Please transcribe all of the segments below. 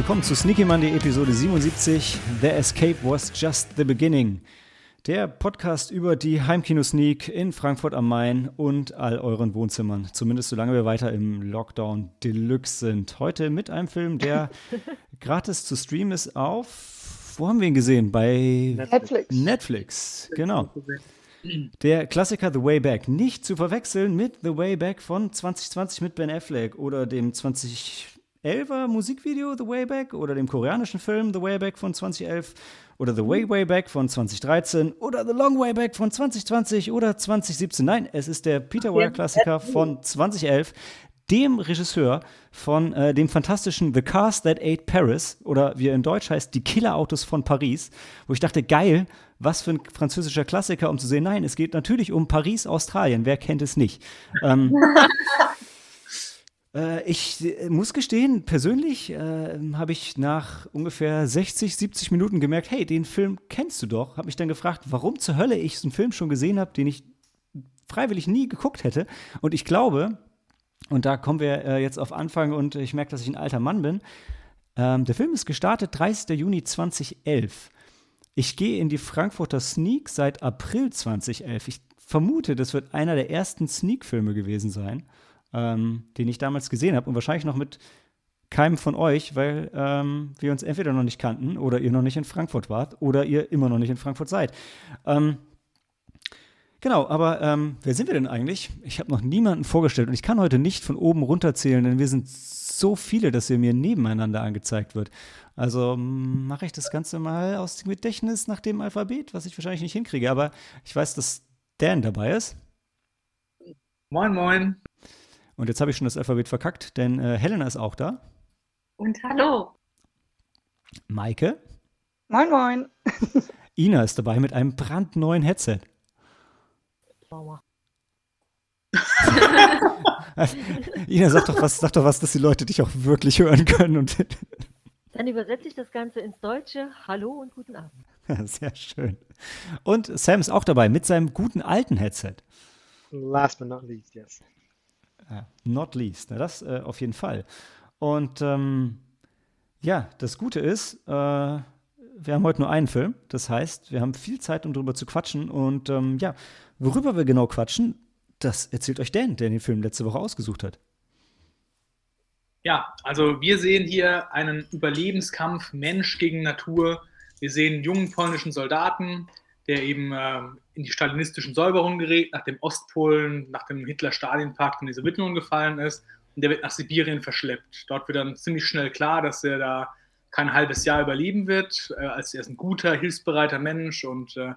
Willkommen zu Sneaky Monday Episode 77. The Escape was just the beginning. Der Podcast über die Heimkino-Sneak in Frankfurt am Main und all euren Wohnzimmern. Zumindest solange wir weiter im Lockdown Deluxe sind. Heute mit einem Film, der gratis zu streamen ist auf. Wo haben wir ihn gesehen? Bei Netflix. Netflix, genau. Der Klassiker The Way Back. Nicht zu verwechseln mit The Way Back von 2020 mit Ben Affleck oder dem 2011er Musikvideo The Way Back oder dem koreanischen Film The Way Back von 2011 oder The Way Way Back von 2013 oder The Long Way Back von 2020 oder 2017. Nein, es ist der Peter Weir Klassiker von 2011, dem Regisseur von äh, dem fantastischen The Cars That Ate Paris oder wie er in Deutsch heißt, Die Killerautos von Paris, wo ich dachte, geil, was für ein französischer Klassiker, um zu sehen, nein, es geht natürlich um Paris, Australien, wer kennt es nicht? Ähm, äh, ich äh, muss gestehen, persönlich äh, habe ich nach ungefähr 60, 70 Minuten gemerkt, hey, den Film kennst du doch. Habe mich dann gefragt, warum zur Hölle ich so einen Film schon gesehen habe, den ich freiwillig nie geguckt hätte. Und ich glaube, und da kommen wir äh, jetzt auf Anfang und ich merke, dass ich ein alter Mann bin. Ähm, der Film ist gestartet 30. Juni 2011. Ich gehe in die Frankfurter Sneak seit April 2011. Ich vermute, das wird einer der ersten Sneak-Filme gewesen sein, ähm, den ich damals gesehen habe und wahrscheinlich noch mit keinem von euch, weil ähm, wir uns entweder noch nicht kannten oder ihr noch nicht in Frankfurt wart oder ihr immer noch nicht in Frankfurt seid. Ähm, Genau, aber ähm, wer sind wir denn eigentlich? Ich habe noch niemanden vorgestellt und ich kann heute nicht von oben runterzählen, denn wir sind so viele, dass ihr mir nebeneinander angezeigt wird. Also mache ich das Ganze mal aus dem Gedächtnis nach dem Alphabet, was ich wahrscheinlich nicht hinkriege, aber ich weiß, dass Dan dabei ist. Moin, moin. Und jetzt habe ich schon das Alphabet verkackt, denn äh, Helena ist auch da. Und hallo. Maike. Moin, moin. Ina ist dabei mit einem brandneuen Headset. Mama. Ina, sag doch was, sag doch was, dass die Leute dich auch wirklich hören können. Und Dann übersetze ich das Ganze ins Deutsche. Hallo und guten Abend. Sehr schön. Und Sam ist auch dabei mit seinem guten alten Headset. Last but not least, yes. Not least. Na, das äh, auf jeden Fall. Und ähm, ja, das Gute ist, äh, wir haben heute nur einen Film. Das heißt, wir haben viel Zeit, um darüber zu quatschen. Und ähm, ja, worüber wir genau quatschen, das erzählt euch Dan, der den Film letzte Woche ausgesucht hat. Ja, also wir sehen hier einen Überlebenskampf Mensch gegen Natur. Wir sehen jungen polnischen Soldaten, der eben äh, in die stalinistischen Säuberungen gerät, nach dem Ostpolen, nach dem Hitler-Stalin-Pakt in die Sowjetunion gefallen ist. Und der wird nach Sibirien verschleppt. Dort wird dann ziemlich schnell klar, dass er da kein halbes Jahr überleben wird. Äh, als er ist ein guter, hilfsbereiter Mensch und äh,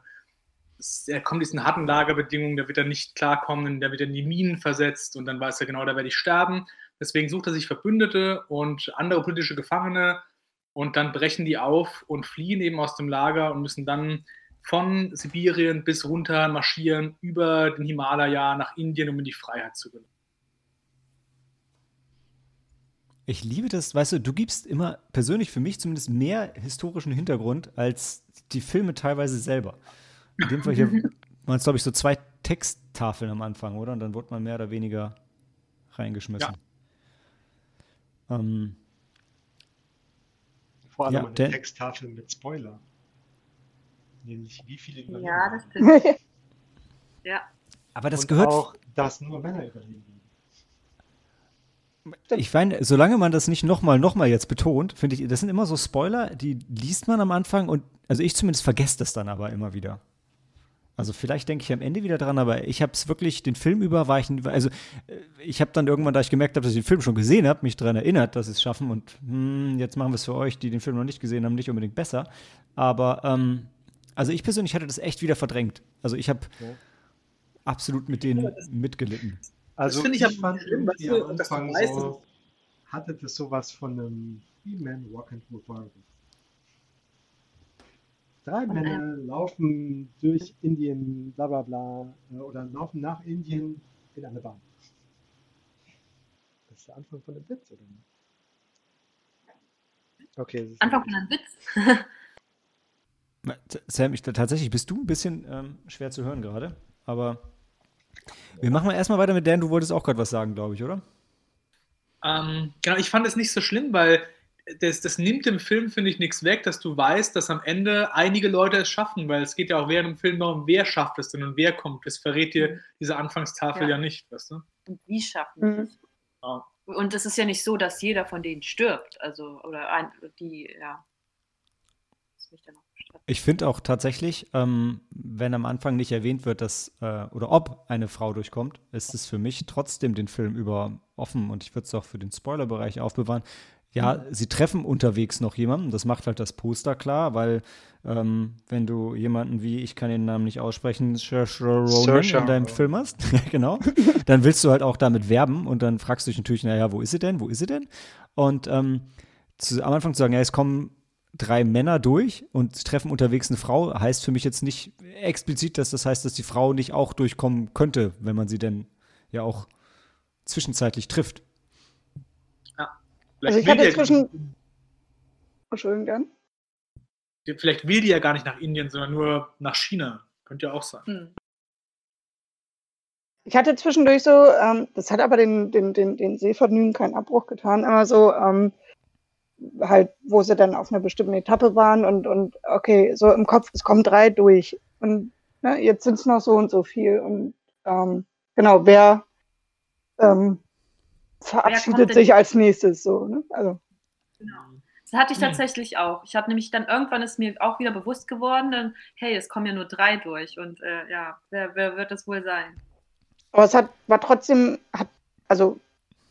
er kommt diesen harten Lagerbedingungen, der wird er nicht klarkommen, der wird in die Minen versetzt und dann weiß er genau, da werde ich sterben. Deswegen sucht er sich Verbündete und andere politische Gefangene und dann brechen die auf und fliehen eben aus dem Lager und müssen dann von Sibirien bis runter marschieren über den Himalaya nach Indien, um in die Freiheit zu gelangen. Ich liebe das, weißt du, du gibst immer persönlich für mich zumindest mehr historischen Hintergrund als die Filme teilweise selber. In dem Fall hier waren es, glaube ich, so zwei Texttafeln am Anfang, oder? Und dann wurde man mehr oder weniger reingeschmissen. Ja. Ähm, Vor allem Ja, eine Texttafel mit Spoiler. Nämlich wie viele überleben. Ja, das stimmt. Ja. aber das Und gehört. auch, dass nur Männer überleben. Ich meine, solange man das nicht nochmal, nochmal jetzt betont, finde ich, das sind immer so Spoiler, die liest man am Anfang und, also ich zumindest vergesse das dann aber immer wieder. Also vielleicht denke ich am Ende wieder dran, aber ich habe es wirklich, den Film über war ich, also äh, ich habe dann irgendwann, da ich gemerkt habe, dass ich den Film schon gesehen habe, mich daran erinnert, dass sie es schaffen und hm, jetzt machen wir es für euch, die den Film noch nicht gesehen haben, nicht unbedingt besser. Aber, ähm, also ich persönlich hatte das echt wieder verdrängt. Also ich habe Ja. absolut mit denen mitgelitten. Also finde ich aber fand schlimm, irgendwie weißt du, am Anfang weißt, so, hatte das sowas von einem Three-Man Walking Through Forest. Drei Männer laufen durch Indien, bla bla bla, äh, oder laufen nach Indien in eine Bahn. Das ist der Anfang von dem Witz, oder nicht? Okay, es ist Anfang von einem Witz. Sam, ich, tatsächlich bist du ein bisschen ähm, schwer zu hören gerade, aber wir machen mal erstmal weiter mit Dan. Du wolltest auch gerade was sagen, glaube ich, oder? Ähm, genau, ich fand es nicht so schlimm, weil das, das nimmt dem Film, finde ich, nichts weg, dass du weißt, dass am Ende einige Leute es schaffen, weil es geht ja auch während dem Film darum, wer schafft es denn und wer kommt. Das verrät dir diese Anfangstafel ja, Ja. nicht, weißt du? Und wie schaffen Mhm. sie es? Ja. Und es ist ja nicht so, dass jeder von denen stirbt. Also, oder ein, die, ja. Das mich dann auch bestreiten. Ich finde auch tatsächlich, ähm, wenn am Anfang nicht erwähnt wird, dass äh, oder ob eine Frau durchkommt, ist es für mich trotzdem den Film über offen und ich würde es auch für den Spoilerbereich aufbewahren. Ja, sie treffen unterwegs noch jemanden, das macht halt das Poster klar, weil ähm, wenn du jemanden wie, ich kann den Namen nicht aussprechen, Saoirse Ronan in deinem. Film hast, genau, dann willst du halt auch damit werben und dann fragst du dich natürlich, naja, wo ist sie denn, wo ist sie denn? Und ähm, zu, am Anfang zu sagen, ja, es kommen drei Männer durch und treffen unterwegs eine Frau, heißt für mich jetzt nicht explizit, dass das heißt, dass die Frau nicht auch durchkommen könnte, wenn man sie denn ja auch zwischenzeitlich trifft. Also Vielleicht ich hatte will die zwischen. Entschuldigung. Ja, vielleicht will die ja gar nicht nach Indien, sondern nur nach China. Könnte ja auch sein. Hm. Ich hatte zwischendurch so, ähm, das hat aber den, den, den, den Sehvergnügen keinen Abbruch getan, immer so, ähm, halt, wo sie dann auf einer bestimmten Etappe waren und, und okay, so im Kopf, es kommen drei durch. Und ne, jetzt sind es noch so und so viel. Und ähm, genau, wer ähm, verabschiedet denn- sich als nächstes so, ne? Also, Genau. Das hatte ich tatsächlich auch. Ich habe nämlich dann irgendwann ist mir auch wieder bewusst geworden, dann, hey, es kommen ja nur drei durch und äh, ja, wer, wer wird das wohl sein? aber es hat, war trotzdem, hat, also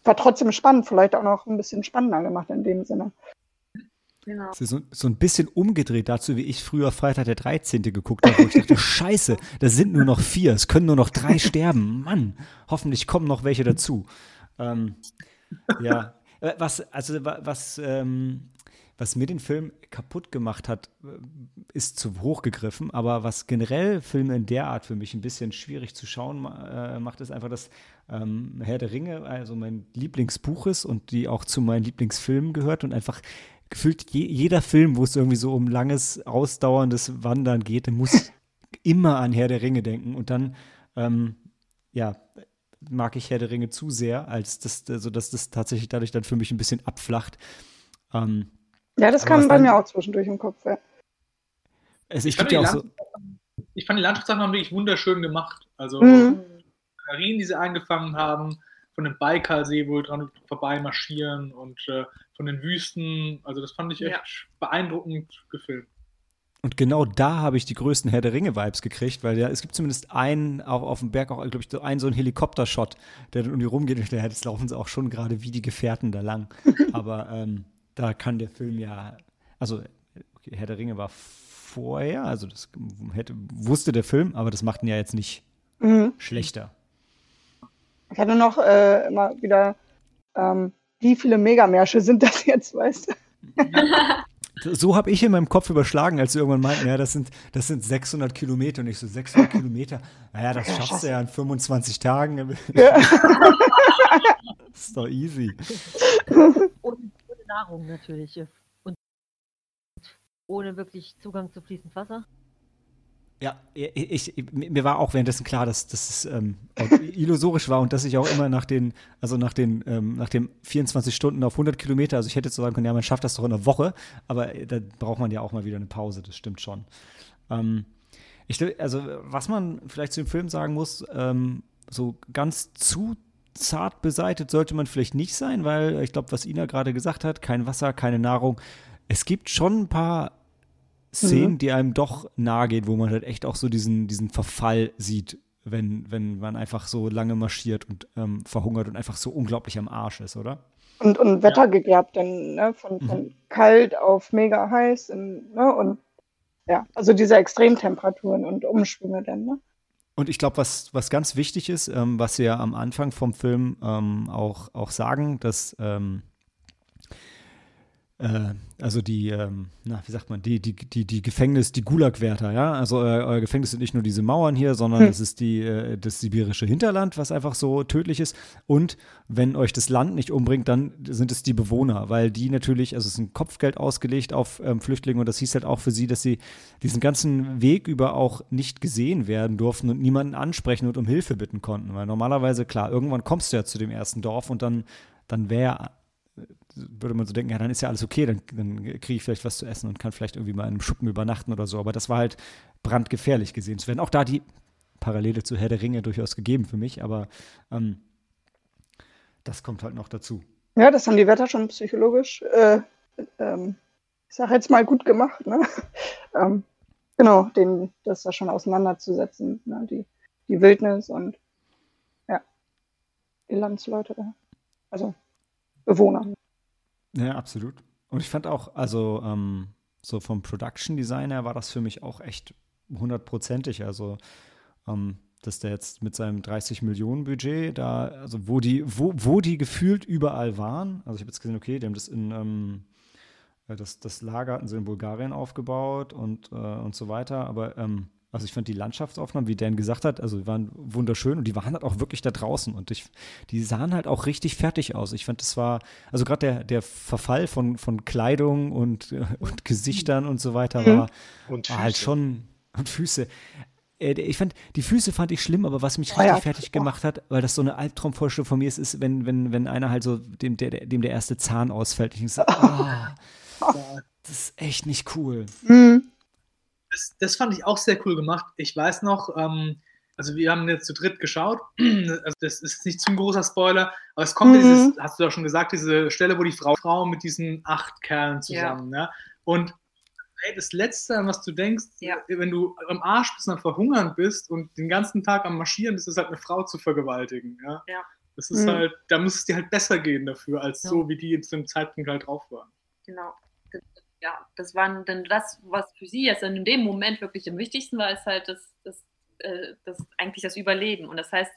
war trotzdem spannend, vielleicht auch noch ein bisschen spannender gemacht in dem Sinne. Genau. So, so ein bisschen umgedreht dazu, wie ich früher Freitag der 13. geguckt habe, wo ich dachte, scheiße, da sind nur noch vier, es können nur noch drei sterben. Mann, hoffentlich kommen noch welche dazu. Ähm, ja, Äh, was, also wa- was, ähm, was mir den Film kaputt gemacht hat, äh, ist zu hoch gegriffen, aber was generell Filme in der Art für mich ein bisschen schwierig zu schauen äh, macht, ist einfach, dass ähm, Herr der Ringe also mein Lieblingsbuch ist und die auch zu meinen Lieblingsfilmen gehört und einfach gefühlt je, jeder Film, wo es irgendwie so um langes, ausdauerndes Wandern geht, der muss immer an Herr der Ringe denken und dann, ähm, ja, mag ich Herr der Ringe zu sehr, als das, so dass das tatsächlich dadurch dann für mich ein bisschen abflacht. Ähm, Ja, das kam bei dann- mir auch zwischendurch im Kopf. Ja. es, Ich es fand, ja auch so, ich fand die Landschaftsaufnahmen wirklich wunderschön gemacht. Also Mhm. Marien, die sie eingefangen haben, von dem Baikalsee, wo wir dran vorbei marschieren und äh, von den Wüsten. Also das fand ich echt Ja. beeindruckend gefilmt. Und genau da habe ich die größten Herr der Ringe-Vibes gekriegt, weil ja, es gibt zumindest einen, auch auf dem Berg, auch, glaube ich, so einen so einen Helikopter-Shot, der dann um die rumgeht und der, jetzt laufen sie auch schon gerade wie die Gefährten da lang. Aber ähm, da kann der Film ja, also okay, Herr der Ringe war vorher, also das hätte, wusste der Film, aber das macht ihn ja jetzt nicht Mhm. schlechter. Ich hatte noch äh, immer wieder, ähm, wie viele Megamärsche sind das jetzt, weißt du? So habe ich in meinem Kopf überschlagen, als sie irgendwann meinten, ja, das sind, das sind 600 Kilometer. Und ich so, 600 Kilometer? Naja, das schaffst du ja in 25 Tagen. Ja. Das ist doch easy. Ohne, ohne Nahrung natürlich. Und ohne wirklich Zugang zu fließend Wasser. Ja, ich, ich, mir war auch währenddessen klar, dass, dass es ähm, illusorisch war und dass ich auch immer nach den, also nach den, ähm, nach den 24 Stunden auf 100 Kilometer, also ich hätte so sagen können, ja, man schafft das doch in einer Woche, aber da braucht man ja auch mal wieder eine Pause, das stimmt schon. Ähm, ich, also was man vielleicht zu dem Film sagen muss, ähm, so ganz zu zart beseitigt sollte man vielleicht nicht sein, weil ich glaube, was Ina gerade gesagt hat, kein Wasser, keine Nahrung. Es gibt schon ein paar Szenen, Mhm. die einem doch nahe gehen, wo man halt echt auch so diesen, diesen Verfall sieht, wenn, wenn man einfach so lange marschiert und ähm, verhungert und einfach so unglaublich am Arsch ist, oder? Und, und Wetter gegerbt, dann ne? von, Mhm. von kalt auf mega heiß und, ne? und ja, also diese Extremtemperaturen und Umschwünge dann. Ne? Und ich glaube, was, was ganz wichtig ist, ähm, was sie ja am Anfang vom Film ähm, auch, auch sagen, dass ähm, äh, also die, ähm, na, wie sagt man, die, die, die, die Gefängnis, die Gulag-Wärter, ja. Also euer, euer Gefängnis sind nicht nur diese Mauern hier, sondern Hm. es ist die, äh, das sibirische Hinterland, was einfach so tödlich ist. Und wenn euch das Land nicht umbringt, dann sind es die Bewohner, weil die natürlich, also es ist ein Kopfgeld ausgelegt auf ähm, Flüchtlinge und das hieß halt auch für sie, dass sie diesen ganzen Weg über auch nicht gesehen werden durften und niemanden ansprechen und um Hilfe bitten konnten. Weil normalerweise, klar, irgendwann kommst du ja zu dem ersten Dorf und dann, dann wäre würde man so denken, ja, dann ist ja alles okay, dann, dann kriege ich vielleicht was zu essen und kann vielleicht irgendwie mal in einem Schuppen übernachten oder so. Aber das war halt brandgefährlich gesehen zu werden. Auch da die Parallele zu Herr der Ringe durchaus gegeben für mich, aber ähm, das kommt halt noch dazu. Ja, das haben die Wetter schon psychologisch, äh, ähm, ich sage jetzt mal, gut gemacht. Ne? ähm, genau, den, das da schon auseinanderzusetzen, ne? die, die Wildnis und ja, die Landsleute, also Bewohner. Ja, absolut. Und ich fand auch, also ähm, so vom Production Designer war das für mich auch echt hundertprozentig. Also ähm, dass der jetzt mit seinem 30 Millionen Budget da, also wo die, wo, wo die gefühlt überall waren. Also ich habe jetzt gesehen, okay, die haben das in ähm, äh, das, das Lager hatten sie in Bulgarien aufgebaut und, äh, und so weiter. Aber ähm, also ich fand die Landschaftsaufnahmen, wie Dan gesagt hat, also die waren wunderschön und die waren halt auch wirklich da draußen und ich, die sahen halt auch richtig fertig aus. Ich fand, das war, also gerade der, der Verfall von, von Kleidung und, und Gesichtern und so weiter war, Und war halt schon, und Füße. Äh, Ich fand, die Füße fand ich schlimm, aber was mich Oh richtig ja, fertig oh. gemacht hat, weil das so eine Albtraumvorstellung von mir ist, ist, wenn, wenn, wenn einer halt so, dem der, dem der erste Zahn ausfällt. Ich so, ah, das ist echt nicht cool. Mhm. Das, das fand ich auch sehr cool gemacht. Ich weiß noch, ähm, also wir haben jetzt zu dritt geschaut. Also das ist nicht zu ein großer Spoiler, aber es kommt Mhm. dieses, hast du ja schon gesagt, diese Stelle, wo die Frau, Frau mit diesen acht Kerlen zusammen, ja. Und ey, das Letzte, an was du denkst, Ja. wenn du am Arsch bist und am Verhungern bist und den ganzen Tag am Marschieren bist, ist halt eine Frau zu vergewaltigen, ja. Ja. Das ist Mhm. halt, da muss es dir halt besser gehen dafür, als Ja. so, wie die zu dem Zeitpunkt halt drauf waren. Genau. Ja, das waren dann das, was für sie jetzt in dem Moment wirklich am wichtigsten war, ist halt das, das, äh, das eigentlich das Überleben. Und das heißt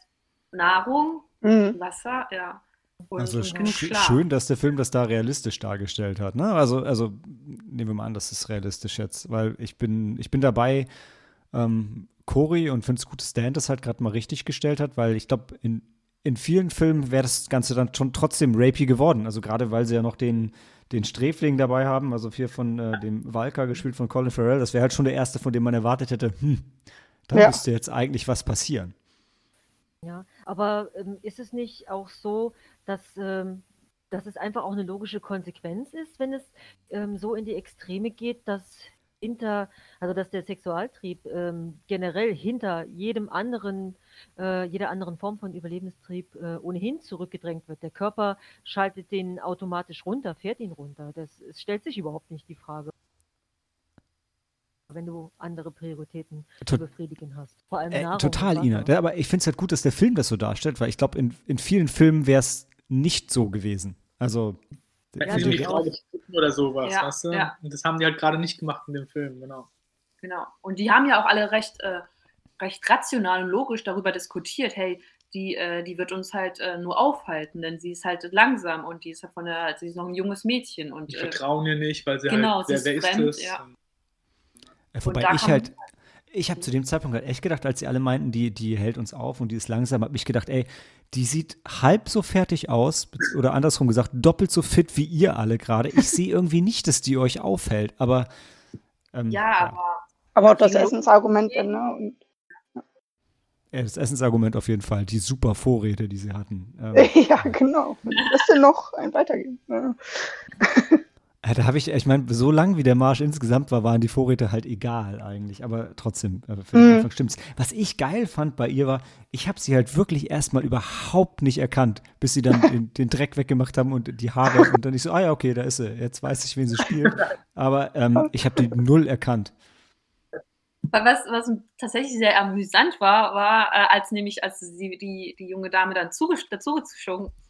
Nahrung, Mhm. Wasser, ja. Und, Also und sch Schlaf. schön, dass der Film das da realistisch dargestellt hat. Ne? Also, also nehmen wir mal an, das ist realistisch jetzt, weil ich bin, ich bin dabei, ähm, Cory und finde es gut, dass Dan das halt gerade mal richtig gestellt hat, weil ich glaube, in, in vielen Filmen wäre das Ganze dann schon trotzdem rapey geworden. Also gerade weil sie ja noch den, den Sträfling dabei haben, also hier von äh, dem Walker gespielt von Colin Farrell, das wäre halt schon der erste, von dem man erwartet hätte, hm, da Ja. müsste jetzt eigentlich was passieren. Ja, aber ähm, ist es nicht auch so, dass, ähm, dass es einfach auch eine logische Konsequenz ist, wenn es ähm, so in die Extreme geht, dass hinter, also dass der Sexualtrieb ähm, generell hinter jedem anderen, äh, jeder anderen Form von Überlebenstrieb äh, ohnehin zurückgedrängt wird. Der Körper schaltet den automatisch runter, fährt ihn runter. Das, es stellt sich überhaupt nicht die Frage, wenn du andere Prioritäten zu befriedigen hast. Vor allem Äh, Nahrung total. Ina. Der, aber ich finde es halt gut, dass der Film das so darstellt, weil ich glaube, in, in vielen Filmen wäre es nicht so gewesen. Also, Wenn Ja, sie gefunden oder sowas, Ja, weißt du? ja. Und das haben die halt gerade nicht gemacht in dem Film, genau. Genau. Und die haben ja auch alle recht, äh, recht rational und logisch darüber diskutiert, hey, die, äh, die wird uns halt äh, nur aufhalten, denn sie ist halt langsam und die ist ja von der, sie ist noch ein junges Mädchen und Die äh, vertrauen ihr nicht, weil sie genau, halt, sie wer, ist wer ist fremd, das? ja. äh, wobei da ich halt, ich habe zu dem Zeitpunkt halt echt gedacht, als sie alle meinten, die, die hält uns auf und die ist langsam, habe ich gedacht, ey, die sieht halb so fertig aus, oder andersrum gesagt, doppelt so fit wie ihr alle gerade. Ich sehe irgendwie nicht, dass die euch aufhält, aber ähm, ja, aber Aber auch das Essensargument dann, ne? Und, Ja, das Essensargument auf jeden Fall, die super Vorräte, die sie hatten. Ähm, ja, genau. Was denn noch ein weitergehen? Ja, Da habe ich, ich meine, so lang wie der Marsch insgesamt war, waren die Vorräte halt egal eigentlich. Aber trotzdem, äh, für den Mhm. Anfang stimmt's. Was ich geil fand bei ihr war, ich habe sie halt wirklich erstmal überhaupt nicht erkannt, bis sie dann den, den Dreck weggemacht haben und die Haare. Und dann ich so, ah ja, okay, da ist sie. Jetzt weiß ich, wen sie spielt. Aber ähm, ich habe die null erkannt. Was, was tatsächlich sehr amüsant war, war, äh, als nämlich, als sie, die, die junge Dame dann dazu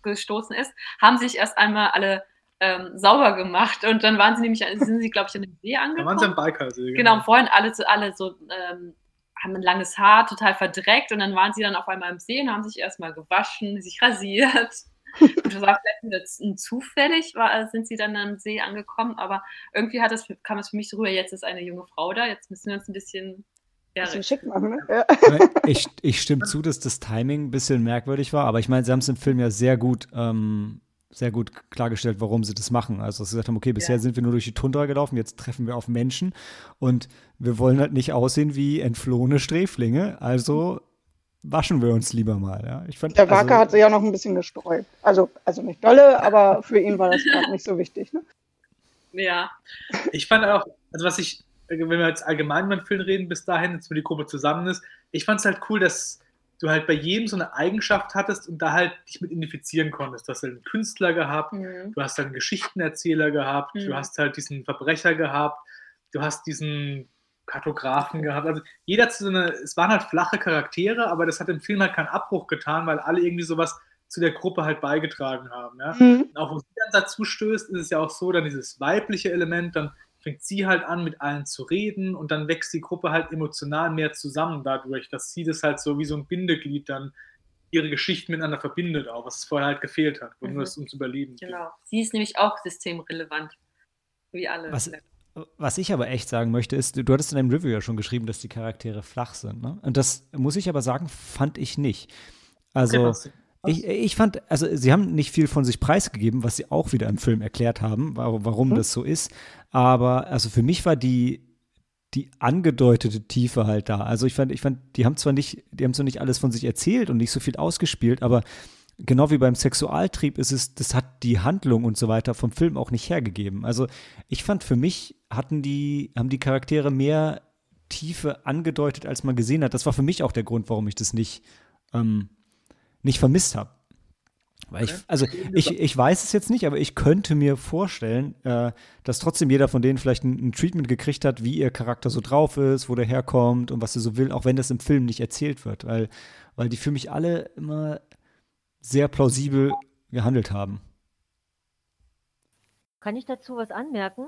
gestoßen ist, haben sich erst einmal alle ähm, sauber gemacht und dann waren sie nämlich, sind sie, glaube ich, an dem See angekommen. waren sie am Baikalsee. Genau, und vorhin alle, so- alle so, ähm, haben ein langes Haar, total verdreckt und dann waren sie dann auf einmal im See und haben sich erstmal gewaschen, sich rasiert. Und das war vielleicht zufällig, war, äh, sind sie dann am See angekommen, aber irgendwie hat das, kam es für mich so rüber, jetzt ist eine junge Frau da, jetzt müssen wir uns ein bisschen ja, Bisschen schick machen, ne? Ja. Ich, ich stimme zu, dass das Timing ein bisschen merkwürdig war, aber ich meine, sie haben es im Film ja sehr gut, ähm, sehr gut klargestellt, warum sie das machen. Also, dass sie gesagt haben, okay, bisher Ja. sind wir nur durch die Tundra gelaufen, jetzt treffen wir auf Menschen und wir wollen halt nicht aussehen wie entflohene Sträflinge. Also waschen wir uns lieber mal. Ja? Ich fand, Der Wake also, hat sich ja noch ein bisschen gesträubt. Also, also nicht dolle, aber für ihn war das gerade nicht so wichtig. Ne? Ja. Ich fand auch, also was ich, wenn wir jetzt allgemein über den Film reden, bis dahin, jetzt wenn die Gruppe zusammen ist, ich fand es halt cool, dass du halt bei jedem so eine Eigenschaft hattest und da halt dich mit identifizieren konntest. Du hast halt einen Künstler gehabt, Mhm. du hast halt einen Geschichtenerzähler gehabt, Mhm. du hast halt diesen Verbrecher gehabt, du hast diesen Kartografen gehabt. Also jeder hat so eine, es waren halt flache Charaktere, aber das hat dem Film halt keinen Abbruch getan, weil alle irgendwie sowas zu der Gruppe halt beigetragen haben. Ja? Mhm. Auch wo sie dann dazu stößt, ist es ja auch so, dann dieses weibliche Element, dann fängt sie halt an, mit allen zu reden und dann wächst die Gruppe halt emotional mehr zusammen dadurch, dass sie das halt so wie so ein Bindeglied dann ihre Geschichten miteinander verbindet, auch was vorher halt gefehlt hat, wo Mhm. nur es ums Überleben geht. Genau. Sie ist nämlich auch systemrelevant. Wie alle. Was, was ich aber echt sagen möchte, ist, du, du hattest in deinem Review ja schon geschrieben, dass die Charaktere flach sind. Ne? Und das muss ich aber sagen, fand ich nicht. Also. Okay, was- Ich, ich fand, also sie haben nicht viel von sich preisgegeben, was sie auch wieder im Film erklärt haben, wa- warum Mhm. das so ist. Aber also für mich war die, die angedeutete Tiefe halt da. Also ich fand, ich fand, die haben zwar nicht, die haben zwar nicht alles von sich erzählt und nicht so viel ausgespielt, aber genau wie beim Sexualtrieb ist es, das hat die Handlung und so weiter vom Film auch nicht hergegeben. Also ich fand für mich hatten die, haben die Charaktere mehr Tiefe angedeutet, als man gesehen hat. Das war für mich auch der Grund, warum ich das nicht ähm, nicht vermisst habe. Weil ich, also ich, ich weiß es jetzt nicht, aber ich könnte mir vorstellen, äh, dass trotzdem jeder von denen vielleicht ein, ein Treatment gekriegt hat, wie ihr Charakter so drauf ist, wo der herkommt und was er so will, auch wenn das im Film nicht erzählt wird, weil, weil die für mich alle immer sehr plausibel gehandelt haben. Kann ich dazu was anmerken?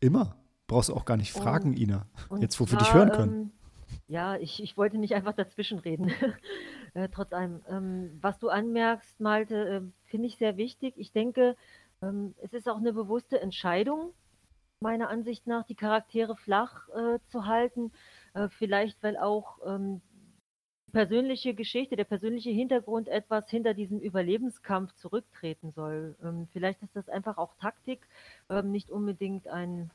Immer. Brauchst du auch gar nicht Und- fragen, Ina. Und Jetzt, wo wir dich zwar, hören können. Ähm, ja, ich, ich wollte nicht einfach dazwischenreden. Äh, trotz allem. Ähm, was du anmerkst, Malte, äh, finde ich sehr wichtig. Ich denke, ähm, es ist auch eine bewusste Entscheidung, meiner Ansicht nach, die Charaktere flach äh, zu halten. Äh, vielleicht, weil auch ähm, die persönliche Geschichte, der persönliche Hintergrund etwas hinter diesem Überlebenskampf zurücktreten soll. Ähm, vielleicht ist das einfach auch Taktik, ähm, nicht unbedingt ein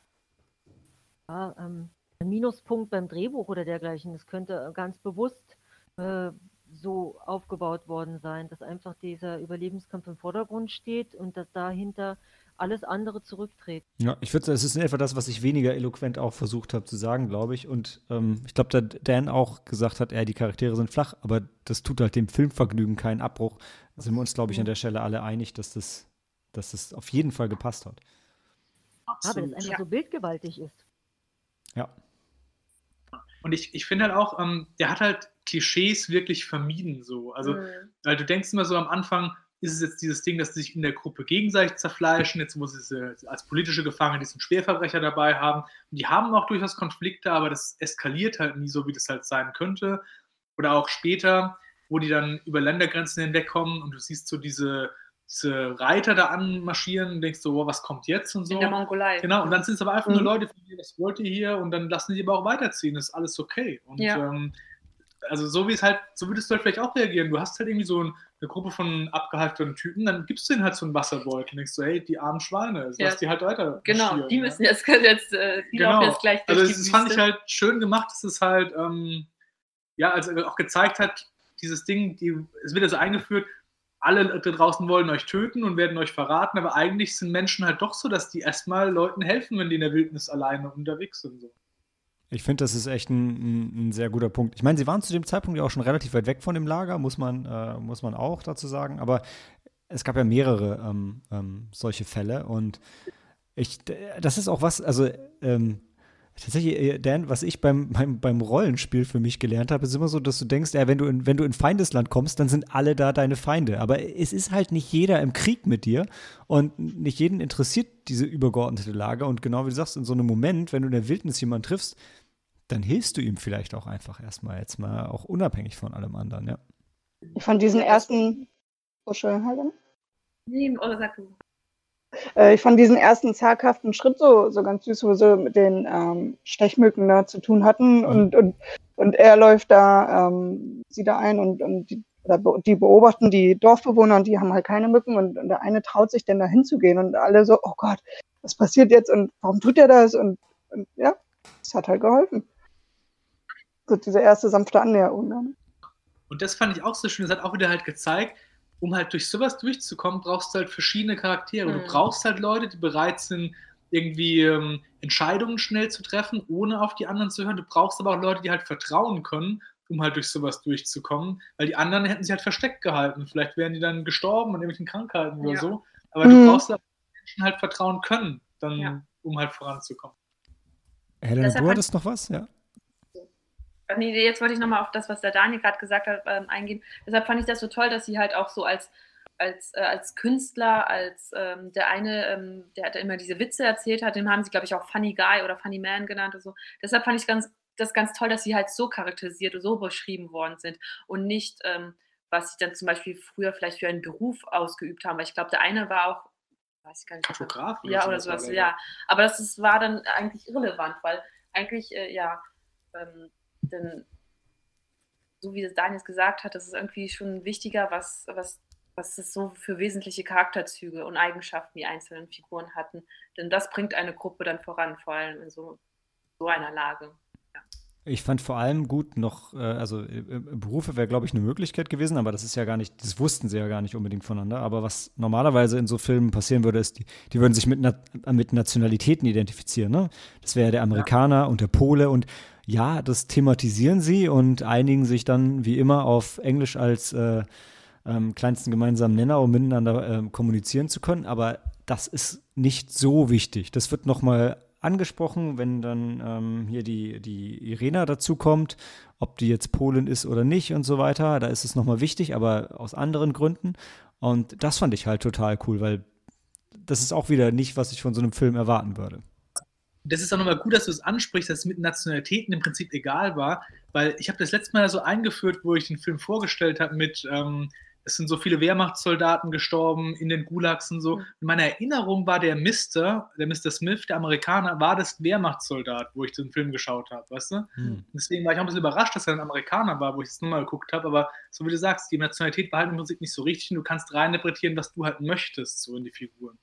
ja, ähm, ein Minuspunkt beim Drehbuch oder dergleichen. Es könnte ganz bewusst äh, so aufgebaut worden sein, dass einfach dieser Überlebenskampf im Vordergrund steht und dass dahinter alles andere zurücktritt. Ja, ich würde sagen, es ist in etwa das, was ich weniger eloquent auch versucht habe zu sagen, glaube ich. Und ähm, ich glaube, da Dan auch gesagt hat, ja, die Charaktere sind flach, aber das tut halt dem Filmvergnügen keinen Abbruch. Da sind wir uns, glaube ich, an der Stelle alle einig, dass das, dass das auf jeden Fall gepasst hat. Ja, weil es einfach Ja. so bildgewaltig ist. Ja. Und ich, ich finde halt auch, ähm, der hat halt Klischees wirklich vermieden so. Also Mhm. Weil du denkst immer so am Anfang, ist es jetzt dieses Ding, dass sie sich in der Gruppe gegenseitig zerfleischen, jetzt wo sie sie als politische Gefangene diesen Schwerverbrecher dabei haben. Und die haben auch durchaus Konflikte, aber das eskaliert halt nie so, wie das halt sein könnte. Oder auch später, wo die dann über Ländergrenzen hinwegkommen und du siehst so diese, diese Reiter da anmarschieren und denkst so, wow, was kommt jetzt und so. In der Mongolei. Genau, und dann sind es aber einfach nur Mhm. Leute, von denen, was wollt ihr hier? Und dann lassen die aber auch weiterziehen, das ist alles okay. Und Ja. ähm, also so wie es halt, so würdest du halt vielleicht auch reagieren. Du hast halt irgendwie so ein, eine Gruppe von abgehalfterten Typen, dann gibst du denen halt so einen Wasserbeutel und denkst so, hey, die armen Schweine, also Ja. lass die halt weiter. Genau, die ja. müssen jetzt, können jetzt, äh, die Genau. laufen jetzt gleich durch Also die das fand ich Wüste. halt schön gemacht, dass es halt, ähm, ja, also auch gezeigt hat, dieses Ding, die, es wird also eingeführt, alle da draußen wollen euch töten und werden euch verraten, aber eigentlich sind Menschen halt doch so, dass die erstmal Leuten helfen, wenn die in der Wildnis alleine unterwegs sind. So. Ich finde, das ist echt ein, ein, sehr guter Punkt. Ich meine, sie waren zu dem Zeitpunkt ja auch schon relativ weit weg von dem Lager, muss man, äh, muss man auch dazu sagen. Aber es gab ja mehrere ähm, ähm, solche Fälle und ich, das ist auch was, also ähm, tatsächlich, äh, Dan, was ich beim, beim, beim Rollenspiel für mich gelernt habe, ist immer so, dass du denkst, ja, wenn du, in, wenn du in Feindesland kommst, dann sind alle da deine Feinde. Aber es ist halt nicht jeder im Krieg mit dir und nicht jeden interessiert diese übergeordnete Lage. Und genau wie du sagst, in so einem Moment, wenn du in der Wildnis jemanden triffst, dann hilfst du ihm vielleicht auch einfach erstmal, jetzt mal auch unabhängig von allem anderen, ja. Ich fand diesen ersten. Oh, schön, Hagen. Nee, oder sag du. Äh, ich fand diesen ersten zaghaften Schritt so, so ganz süß, wo sie mit den ähm, Stechmücken da zu tun hatten Mhm. und, und, und er läuft da, ähm, sie da ein und, und die, oder be die beobachten die Dorfbewohner und die haben halt keine Mücken und, und der eine traut sich denn da hinzugehen und alle so, oh Gott, was passiert jetzt und warum tut er das und, und ja, es hat halt geholfen. so diese erste sanfte Annäherung. Ne? Und das fand ich auch so schön. Das hat auch wieder halt gezeigt, um halt durch sowas durchzukommen, brauchst du halt verschiedene Charaktere. Mhm. Du brauchst halt Leute, die bereit sind, irgendwie ähm, Entscheidungen schnell zu treffen, ohne auf die anderen zu hören. Du brauchst aber auch Leute, die halt vertrauen können, um halt durch sowas durchzukommen. Weil die anderen hätten sich halt versteckt gehalten. Vielleicht wären die dann gestorben an irgendwelchen Krankheiten ja. oder so. Aber mhm. du brauchst halt Menschen halt vertrauen können, dann, ja. um halt voranzukommen. Helena, du hattest noch was? Ja. Nee, jetzt wollte ich nochmal auf das, was der Daniel gerade gesagt hat, ähm, eingehen. Deshalb fand ich das so toll, dass sie halt auch so als, als, äh, als Künstler, als ähm, der eine, ähm, der, der immer diese Witze erzählt hat, den haben sie, glaube ich, auch Funny Guy oder Funny Man genannt und so. Deshalb fand ich ganz, das ganz toll, dass sie halt so charakterisiert und so beschrieben worden sind und nicht, ähm, was sie dann zum Beispiel früher vielleicht für einen Beruf ausgeübt haben. Weil ich glaube, der eine war auch, weiß ich gar nicht. Fotograf? Ja, oder sowas, ja. Aber das ist, war dann eigentlich irrelevant, weil eigentlich, äh, ja, ähm, denn so wie es Daniel gesagt hat, das ist irgendwie schon wichtiger, was, was, was es so für wesentliche Charakterzüge und Eigenschaften die einzelnen Figuren hatten. Denn das bringt eine Gruppe dann voran, vor allem in so, so einer Lage. Ich fand vor allem gut noch, äh, also äh, äh, Berufe wäre, glaube ich, eine Möglichkeit gewesen, aber das ist ja gar nicht, das wussten sie ja gar nicht unbedingt voneinander. Aber was normalerweise in so Filmen passieren würde, ist, die, die würden sich mit, mit Nationalitäten identifizieren. Ne? Das wäre der Amerikaner ja. und der Pole und ja, das thematisieren sie und einigen sich dann wie immer auf Englisch als äh, ähm, kleinsten gemeinsamen Nenner, um miteinander äh, kommunizieren zu können. Aber das ist nicht so wichtig. Das wird nochmal angesprochen, wenn dann ähm, hier die, die Irena dazu kommt, ob die jetzt Polin ist oder nicht und so weiter. Da ist es nochmal wichtig, aber aus anderen Gründen. Und das fand ich halt total cool, weil das ist auch wieder nicht, was ich von so einem Film erwarten würde das ist auch nochmal gut, dass du es ansprichst, dass es mit Nationalitäten im Prinzip egal war, weil ich habe das letzte Mal so eingeführt, wo ich den Film vorgestellt habe mit, ähm, es sind so viele Wehrmachtssoldaten gestorben in den Gulags und so. Mhm. In meiner Erinnerung war der Mister, der Mr. Smith, der Amerikaner, war das Wehrmachtssoldat, wo ich den Film geschaut habe, weißt du? Mhm. Deswegen war ich auch ein bisschen überrascht, dass er ein Amerikaner war, wo ich es nochmal geguckt habe, aber so wie du sagst, die Nationalität war halt im Prinzip nicht so richtig und du kannst reininterpretieren, was du halt möchtest, so in die Figuren.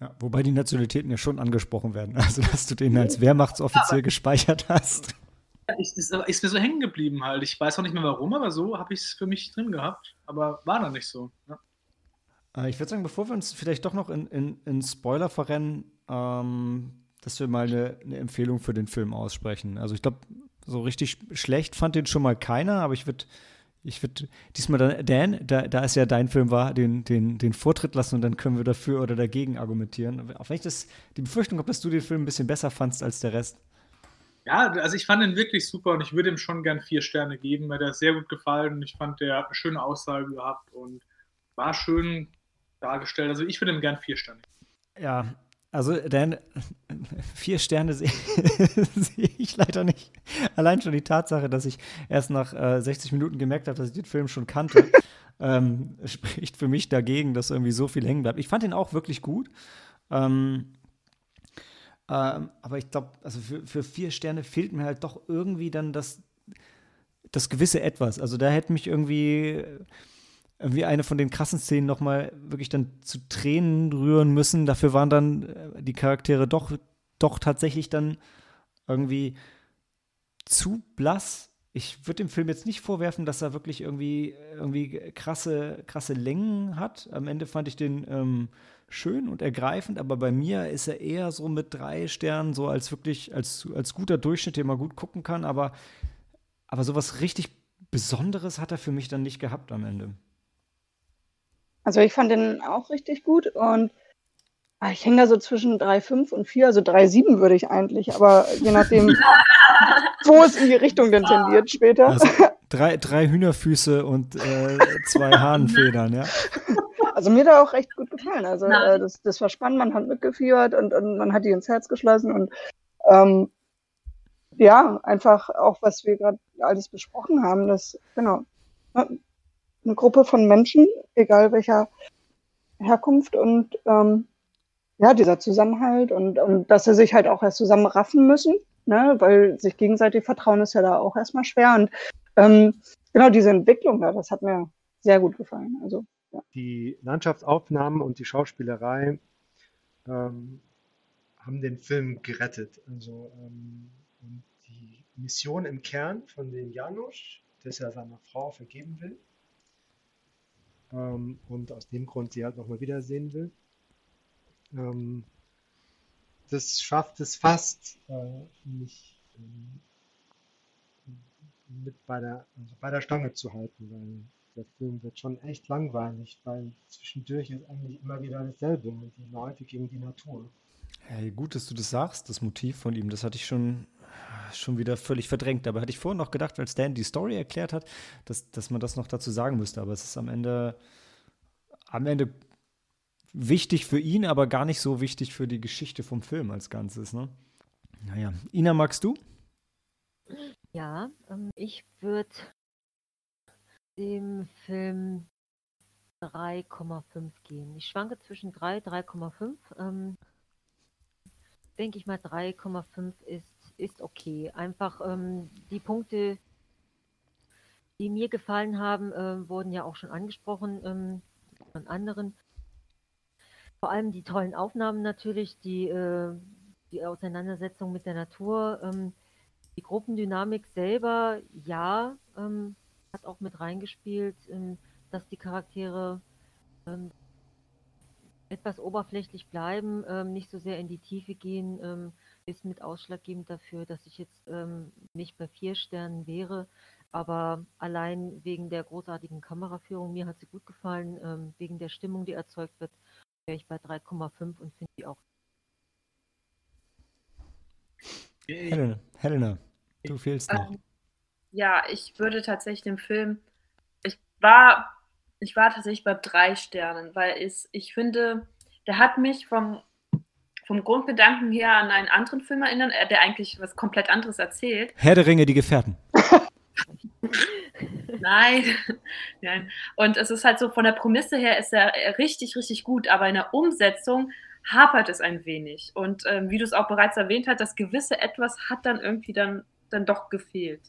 Ja, wobei die Nationalitäten ja schon angesprochen werden. Also, dass du den als Wehrmachtsoffizier gespeichert hast. Ich, ist, ist mir so hängen geblieben halt. Ich weiß auch nicht mehr warum, aber so habe ich es für mich drin gehabt. Aber war dann nicht so. Ja. Äh, ich würde sagen, bevor wir uns vielleicht doch noch in, in, in Spoiler verrennen, ähm, dass wir mal eine, eine, Empfehlung für den Film aussprechen. Also ich glaube, so richtig schlecht fand den schon mal keiner, aber ich würde ich würde diesmal dann, Dan, da, da es ja dein Film war, den, den, den Vortritt lassen und dann können wir dafür oder dagegen argumentieren. Auch wenn ich das, die Befürchtung habe, dass du den Film ein bisschen besser fandst als der Rest. Ja, also ich fand ihn wirklich super und ich würde ihm schon gern vier Sterne geben, weil der sehr gut gefallen und ich fand, der hat eine schöne Aussage gehabt und war schön dargestellt. Also ich würde ihm gern vier Sterne geben. Ja, also, Dan, vier Sterne sehe seh ich leider nicht. Allein schon die Tatsache, dass ich erst nach äh, 60 Minuten gemerkt habe, dass ich den Film schon kannte, ähm, spricht für mich dagegen, dass irgendwie so viel hängen bleibt. Ich fand ihn auch wirklich gut. Ähm, ähm, aber ich glaube, also für, für vier Sterne fehlt mir halt doch irgendwie dann das, das gewisse Etwas. Also da hätte mich irgendwie irgendwie eine von den krassen Szenen nochmal wirklich dann zu Tränen rühren müssen. Dafür waren dann äh, die Charaktere doch, doch tatsächlich dann irgendwie zu blass. Ich würde dem Film jetzt nicht vorwerfen, dass er wirklich irgendwie, irgendwie krasse, krasse Längen hat. Am Ende fand ich den ähm, schön und ergreifend, aber bei mir ist er eher so mit drei Sternen, so als wirklich, als, als guter Durchschnitt, den man gut gucken kann, aber, aber sowas richtig Besonderes hat er für mich dann nicht gehabt am Ende. Also ich fand den auch richtig gut und ah, ich hänge da so zwischen 3,5 und 4, also 3,7 würde ich eigentlich, aber je nachdem, wo es in die Richtung denn tendiert später. Also drei, drei Hühnerfüße und äh, zwei Hahnenfedern, ja. Also mir da auch recht gut gefallen. Also äh, das, das war spannend, man hat mitgeführt und, und man hat die ins Herz geschlossen und ähm, ja, einfach auch, was wir gerade alles besprochen haben, das, genau, eine Gruppe von Menschen, egal welcher Herkunft und ähm, ja, dieser Zusammenhalt und, und dass sie sich halt auch erst zusammenraffen müssen, ne, weil sich gegenseitig vertrauen ist ja da auch erstmal schwer. Und ähm, genau diese Entwicklung da, das hat mir sehr gut gefallen. Also, ja. Die Landschaftsaufnahmen und die Schauspielerei ähm, haben den Film gerettet. Also ähm, die Mission im Kern von dem Janusz, dass er seiner Frau vergeben will ähm, und aus dem Grund sie halt nochmal wiedersehen will. Ähm, das schafft es fast, äh, mich ähm, mit bei der, also bei der Stange zu halten, weil der Film wird schon echt langweilig, weil zwischendurch ist eigentlich immer wieder dasselbe, die Leute gegen die Natur. Hey, gut, dass du das sagst, das Motiv von ihm, das hatte ich schon, schon wieder völlig verdrängt. Aber hatte ich vorhin noch gedacht, als Dan die Story erklärt hat, dass, dass man das noch dazu sagen müsste. Aber es ist am Ende, am Ende wichtig für ihn, aber gar nicht so wichtig für die Geschichte vom Film als Ganzes. Ne? Naja, Ina, magst du? Ja, ähm, ich würde dem Film 3,5 gehen. Ich schwanke zwischen 3 3,5. Ähm, denke ich mal, 3,5 ist, ist okay. Einfach ähm, die Punkte, die mir gefallen haben, äh, wurden ja auch schon angesprochen ähm, von anderen. Vor allem die tollen Aufnahmen natürlich, die, äh, die Auseinandersetzung mit der Natur, ähm, die Gruppendynamik selber, ja, ähm, hat auch mit reingespielt, ähm, dass die Charaktere ähm, etwas oberflächlich bleiben, nicht so sehr in die Tiefe gehen, ist mit ausschlaggebend dafür, dass ich jetzt ähm, nicht bei vier Sternen wäre. Aber allein wegen der großartigen Kameraführung, mir hat sie gut gefallen, ähm, wegen der Stimmung, die erzeugt wird, wäre ich bei 3,5 und finde die auch. Helena, Helena, du fehlst noch. Ähm, ja, ich würde tatsächlich dem Film, ich war ich war tatsächlich bei drei Sternen, weil es, ich finde, der hat mich vom, vom Grundgedanken her an einen anderen Film erinnert, äh, der eigentlich was komplett anderes erzählt. Herr der Ringe, die Gefährten. Nein, nein. Und es ist halt so, von der Prämisse her ist er richtig, richtig gut, aber in der Umsetzung hapert es ein wenig. Und ähm, wie du es auch bereits erwähnt hast, das gewisse Etwas hat dann irgendwie dann, dann doch gefehlt.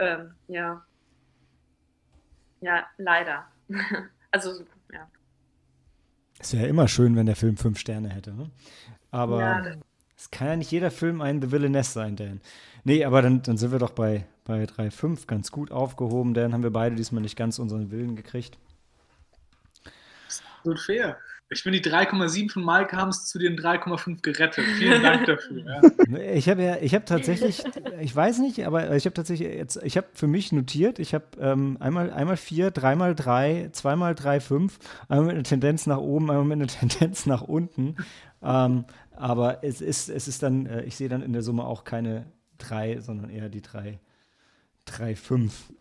Ähm, ja. Ja, leider. also. Es wäre ja immer schön, wenn der Film fünf Sterne hätte. Ne? Aber Ja, es kann ja nicht jeder Film ein The Villainess sein, Dan. Nee, aber dann, dann sind wir doch bei, bei 3,5 ganz gut aufgehoben. Dan haben wir beide diesmal nicht ganz unseren Willen gekriegt. Absolut fair. Ich finde, die 3,7 von Mike haben es zu den 3,5 gerettet. Vielen Dank dafür. Ja. Ich habe ja, ich habe tatsächlich, ich weiß nicht, aber ich habe tatsächlich jetzt, ich habe für mich notiert, ich habe ähm, einmal, einmal vier, dreimal drei, zweimal drei, fünf, einmal mit einer Tendenz nach oben, einmal mit einer Tendenz nach unten. Ähm, aber es ist, es ist dann, äh, ich sehe dann in der Summe auch keine drei, sondern eher die drei, drei, fünf.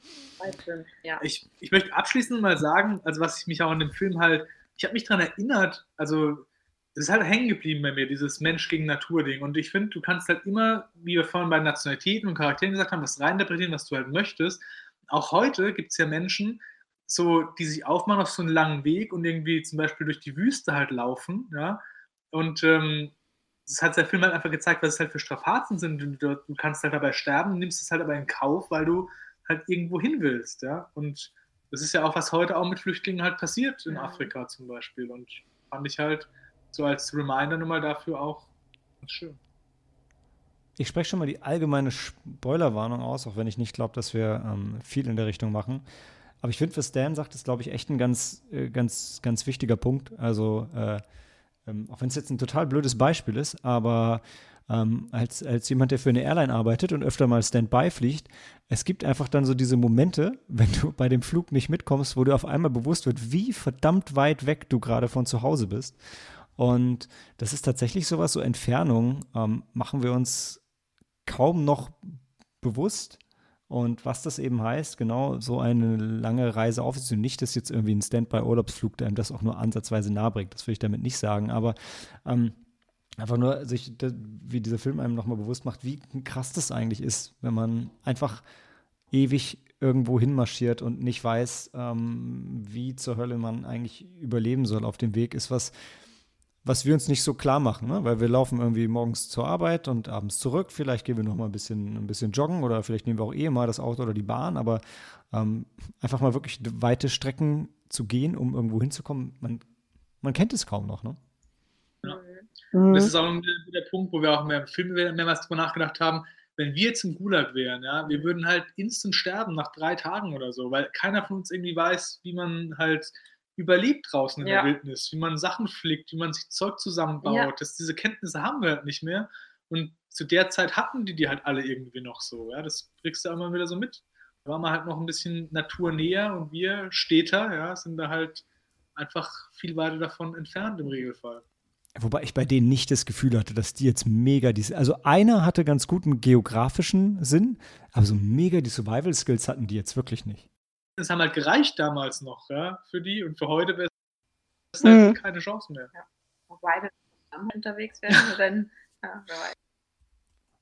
ja. Ich, ich möchte abschließend mal sagen, also was ich mich auch in dem Film halt, ich habe mich daran erinnert, also es ist halt hängen geblieben bei mir, dieses Mensch gegen Natur-Ding. Und ich finde, du kannst halt immer, wie wir vorhin bei Nationalitäten und Charakteren gesagt haben, das reininterpretieren, was du halt möchtest. Auch heute gibt es ja Menschen, so, die sich aufmachen auf so einen langen Weg und irgendwie zum Beispiel durch die Wüste halt laufen, ja. Und ähm, das hat der Film halt einfach gezeigt, was es halt für Strapazen sind. Du, kannst halt dabei sterben, nimmst es halt aber in Kauf, weil du halt irgendwo hin willst, ja. Und das ist ja auch, was heute auch mit Flüchtlingen halt passiert in Ja. Afrika zum Beispiel. Und fand ich halt so als Reminder nochmal dafür auch ganz schön. Ich spreche schon mal die allgemeine Spoilerwarnung aus, auch wenn ich nicht glaube, dass wir ähm, viel in der Richtung machen. Aber ich finde, was Dan sagt, ist, glaube ich, echt ein ganz, äh, ganz, ganz wichtiger Punkt. Also, äh, ähm, auch wenn es jetzt ein total blödes Beispiel ist, aber ähm, als, als jemand, der für eine Airline arbeitet und öfter mal Standby fliegt, es gibt einfach dann so diese Momente, wenn du bei dem Flug nicht mitkommst, wo dir auf einmal bewusst wird, wie verdammt weit weg du gerade von zu Hause bist. Und das ist tatsächlich sowas, so Entfernung ähm, machen wir uns kaum noch bewusst. Und was das eben heißt, genau so eine lange Reise auf zu nehmen. Nicht, dass jetzt irgendwie ein Standby-Urlaubsflug, einem das auch nur ansatzweise nahe bringt. Das will ich damit nicht sagen. Aber ähm, einfach nur, sich, wie dieser Film einem nochmal bewusst macht, wie krass das eigentlich ist, wenn man einfach ewig irgendwo hinmarschiert und nicht weiß, ähm, wie zur Hölle man eigentlich überleben soll auf dem Weg, ist was, was wir uns nicht so klar machen, ne? weil wir laufen irgendwie morgens zur Arbeit und abends zurück. Vielleicht gehen wir noch mal ein bisschen, ein bisschen joggen oder vielleicht nehmen wir auch eh mal das Auto oder die Bahn, aber ähm, einfach mal wirklich weite Strecken zu gehen, um irgendwo hinzukommen, man, man kennt es kaum noch. Ne? Und das Mhm. ist auch ein guter Punkt, wo wir auch mehr im Film mehr- mehrmals drüber nachgedacht haben. wenn wir jetzt im Gulag wären, ja, wir würden halt instant sterben nach drei Tagen oder so, weil keiner von uns irgendwie weiß, wie man halt überlebt draußen in Ja. der Wildnis, wie man Sachen flickt, wie man sich Zeug zusammenbaut. Ja. Das, diese Kenntnisse haben wir halt nicht mehr. Und zu der Zeit hatten die die halt alle irgendwie noch so. Ja, das kriegst du immer wieder so mit. Da war man halt noch ein bisschen naturnäher und wir Städter, ja, sind da halt einfach viel weiter davon entfernt im Regelfall. Wobei ich bei denen nicht das Gefühl hatte, dass die jetzt mega diese. Also einer hatte ganz guten geografischen Sinn, aber so mega die Survival-Skills hatten die jetzt wirklich nicht. Das haben halt gereicht damals noch, ja, für die und für heute wäre es halt Mhm. keine Chance mehr. Wobei wir zusammen unterwegs wären, dann, ja, wer weiß.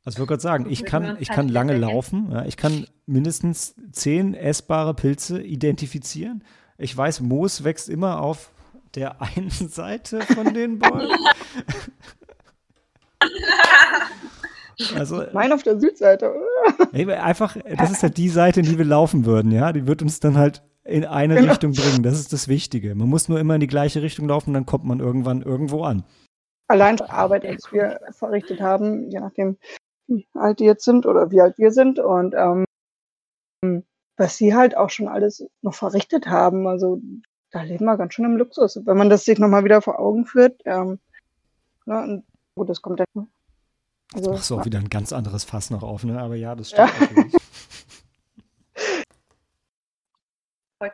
Also ich wollte gerade sagen, ich kann, ich halt kann lange wiedererkennen? laufen. Ja, ich kann mindestens zehn essbare Pilze identifizieren. Ich weiß, Moos wächst immer auf der einen Seite von den Bäumen. also Mein auf der Südseite. einfach, das ist halt die Seite, in die wir laufen würden, ja. Die wird uns dann halt in eine Genau. Richtung bringen. Das ist das Wichtige. Man muss nur immer in die gleiche Richtung laufen, dann kommt man irgendwann irgendwo an. Allein die Arbeit, als wir verrichtet haben, je nachdem, wie alt die jetzt sind oder wie alt wir sind und ähm, was sie halt auch schon alles noch verrichtet haben. Also da leben wir ganz schön im Luxus. Wenn man das sich nochmal wieder vor Augen führt, ähm, ne, und gut, das kommt dann. Also, Machst du auch wieder ein ganz anderes Fass noch auf, ne? Aber ja, das stimmt Ja. natürlich.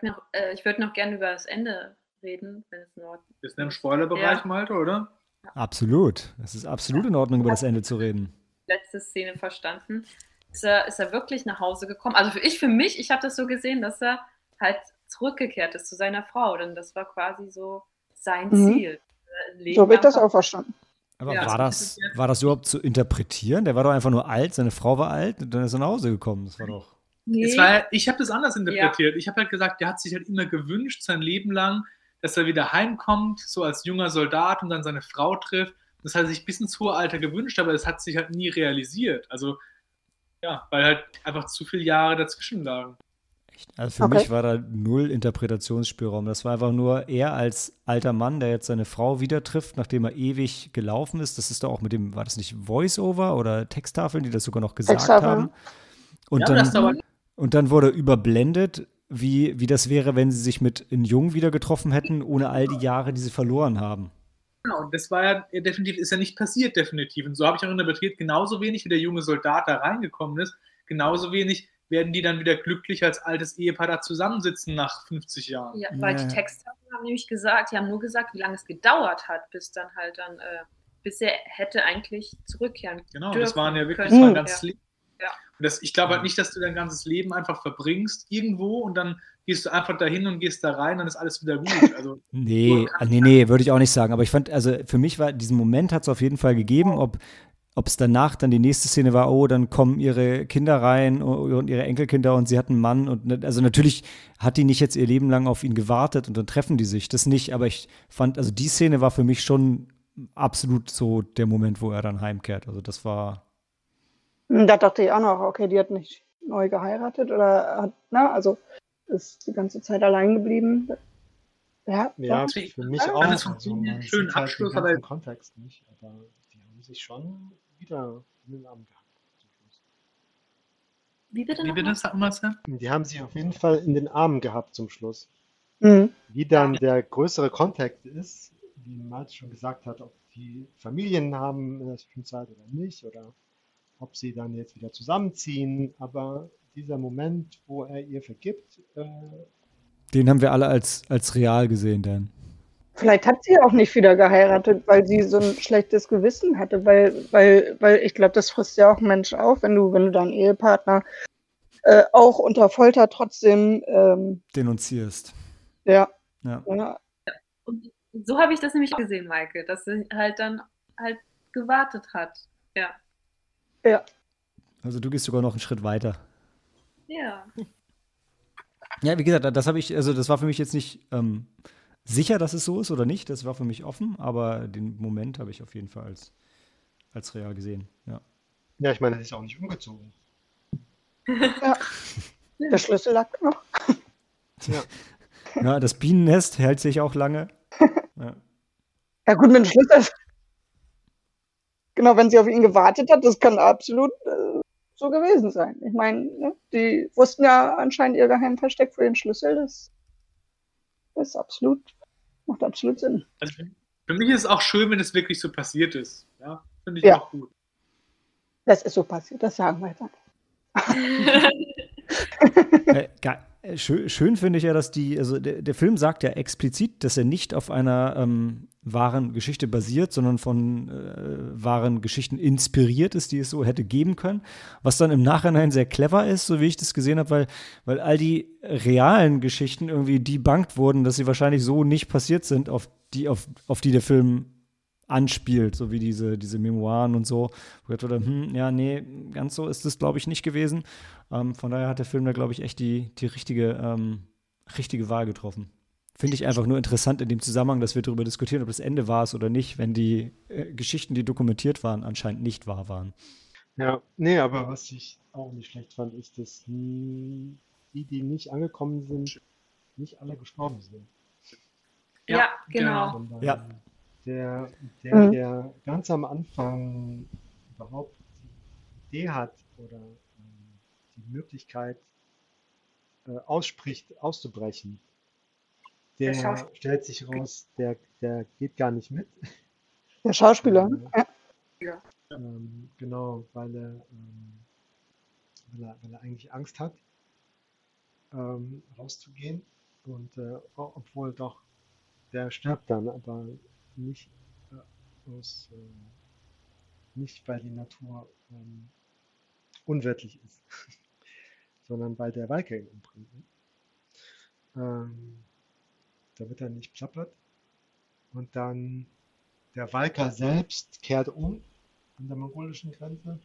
Noch, äh, ich würde noch gerne über das Ende reden, wenn es in Ordnung Wir sind im Spoilerbereich, Ja. Malte, oder? Absolut. Es ist absolut in Ordnung, über das Ende zu reden. letzte Szene verstanden. Ist er, ist er wirklich nach Hause gekommen? Also für ich, für mich, ich habe das so gesehen, dass er halt zurückgekehrt ist zu seiner Frau. Denn das war quasi so sein Mhm. Ziel. Leben so wird lang das auch verstanden. Aber Ja, war, das war das überhaupt zu interpretieren? Der war doch einfach nur alt, seine Frau war alt und dann ist er nach Hause gekommen. Das war doch. Nee. Es war, ich habe das anders interpretiert. Ich habe halt gesagt, der hat sich halt immer gewünscht, sein Leben lang, dass er wieder heimkommt, so als junger Soldat und dann seine Frau trifft. Das hat er sich bis ins hohe Alter gewünscht, aber es hat sich halt nie realisiert. Also, ja, weil halt einfach zu viele Jahre dazwischen lagen. Also für Okay. mich war da null Interpretationsspielraum. Das war einfach nur er als alter Mann, der jetzt seine Frau wieder trifft, nachdem er ewig gelaufen ist. Das ist doch auch mit dem, war das nicht Voice-Over oder Texttafeln, die das sogar noch gesagt haben? Und Ja, dann, Und dann wurde überblendet, wie, wie das wäre, wenn sie sich mit in Jung wieder getroffen hätten, ohne all die Jahre, die sie verloren haben. Genau, und das war ja ja, definitiv, ist ja nicht passiert, definitiv. Und so habe ich auch interpretiert, genauso wenig wie der junge Soldat da reingekommen ist, genauso wenig werden die dann wieder glücklich als altes Ehepaar da zusammensitzen nach 50 Jahren. Ja, weil Ja. die Texthafen haben nämlich gesagt, die haben nur gesagt, wie lange es gedauert hat, bis dann halt dann, äh, bis er hätte eigentlich zurückkehren Genau, dürfen das waren ja wirklich können. das war ein ganzes Ja. Leben. Ja. Und das, ich glaube halt nicht, dass du dein ganzes Leben einfach verbringst irgendwo und dann gehst du einfach dahin und gehst da rein, dann ist alles wieder gut. Also Nee, Du nee, nee, würde ich auch nicht sagen. Aber ich fand, also für mich war, diesen Moment hat es auf jeden Fall gegeben, ob ob es danach dann die nächste Szene war, oh, dann kommen ihre Kinder rein und ihre Enkelkinder und sie hat einen Mann und ne- also natürlich hat die nicht jetzt ihr Leben lang auf ihn gewartet und dann treffen die sich, das nicht, aber ich fand, also die Szene war für mich schon absolut so der Moment, wo er dann heimkehrt. Also das war, Und Da dachte ich auch noch, okay, die hat nicht neu geheiratet oder hat, na, also ist die ganze Zeit allein geblieben. Ja, Ja, für mich Ja, auch. alles Also, Schönen halt Abschluss, den aber- Kontext nicht, aber die haben sich schon wieder in den Arm gehabt. zum Schluss. Wie bitte wie bitte, mal? sag mal, Sam? Die haben sich auf jeden Fall in den Armen gehabt zum Schluss. Mhm. Wie dann der größere Kontext ist, wie Malte schon gesagt hat, ob die Familien haben in der Zwischenzeit oder nicht, oder ob sie dann jetzt wieder zusammenziehen. Aber dieser Moment, wo er ihr vergibt, äh, den haben wir alle als, als real gesehen dann. Vielleicht hat sie auch nicht wieder geheiratet, weil sie so ein schlechtes Gewissen hatte, weil, weil, weil ich glaube, das frisst ja auch einen Menschen auf, wenn du, wenn du deinen Ehepartner äh, auch unter Folter trotzdem, ähm, Denunzierst. ja, Ja. ja, Und so habe ich das nämlich gesehen, Maike, dass sie halt dann halt gewartet hat. Ja. ja. Also du gehst sogar noch einen Schritt weiter. Ja. Ja, wie gesagt, das habe ich, also das war für mich jetzt nicht ähm, sicher, dass es so ist oder nicht. Das war für mich offen, aber den Moment habe ich auf jeden Fall als, als real gesehen. Ja. ja, ich meine, er ist auch nicht umgezogen. Der Schlüssel lag noch. ja, das Bienennest hält sich auch lange. Ja. Ja gut, mit dem Schlüssel. Genau, wenn sie auf ihn gewartet hat, das kann absolut äh, so gewesen sein. Ich meine, ne, die wussten ja anscheinend ihr Geheimversteck für den Schlüssel. Das ist absolut, macht absolut Sinn. Also für mich ist es auch schön, wenn es wirklich so passiert ist. Ja, finde ich Ja. auch gut. Das ist so passiert, das sagen wir ge- äh, schön, schön finde ich ja, dass die, also der, der Film sagt ja explizit, dass er nicht auf einer ähm, wahren Geschichte basiert, sondern von äh, wahren Geschichten inspiriert ist, die es so hätte geben können. Was dann im Nachhinein sehr clever ist, so wie ich das gesehen habe, weil, weil all die realen Geschichten irgendwie debunked wurden, dass sie wahrscheinlich so nicht passiert sind, auf die, auf, auf die der Film anspielt, so wie diese, diese Memoiren und so. Wo ich dachte, hm, ja, nee, ganz so ist es, glaube ich, nicht gewesen. Ähm, von daher hat der Film da, glaube ich, echt die, die richtige, ähm, richtige Wahl getroffen. Finde ich einfach nur interessant in dem Zusammenhang, dass wir darüber diskutieren, ob das Ende war es oder nicht, wenn die äh, Geschichten, die dokumentiert waren, anscheinend nicht wahr waren. Ja, nee, aber was ich auch nicht schlecht fand, ist, dass die, die nicht angekommen sind, nicht alle gestorben sind. Ja, genau. Sondern Ja. Der, der, Mhm. der ganz am Anfang überhaupt die Idee hat oder ähm, die Möglichkeit äh, ausspricht, auszubrechen, der Der stellt sich raus, der, der geht gar nicht mit. Der Schauspieler. ne? Ja. Ähm, genau, weil er, ähm, weil er, weil er eigentlich Angst hat, ähm, rauszugehen. Und äh, obwohl doch, der stirbt dann, aber nicht äh, aus, äh, nicht weil die Natur ähm, unwirtlich ist, sondern weil der Walker ihn umbringt. ne? Ähm, damit er nicht plappert. Und dann der Walker selbst kehrt um an der mongolischen Grenze.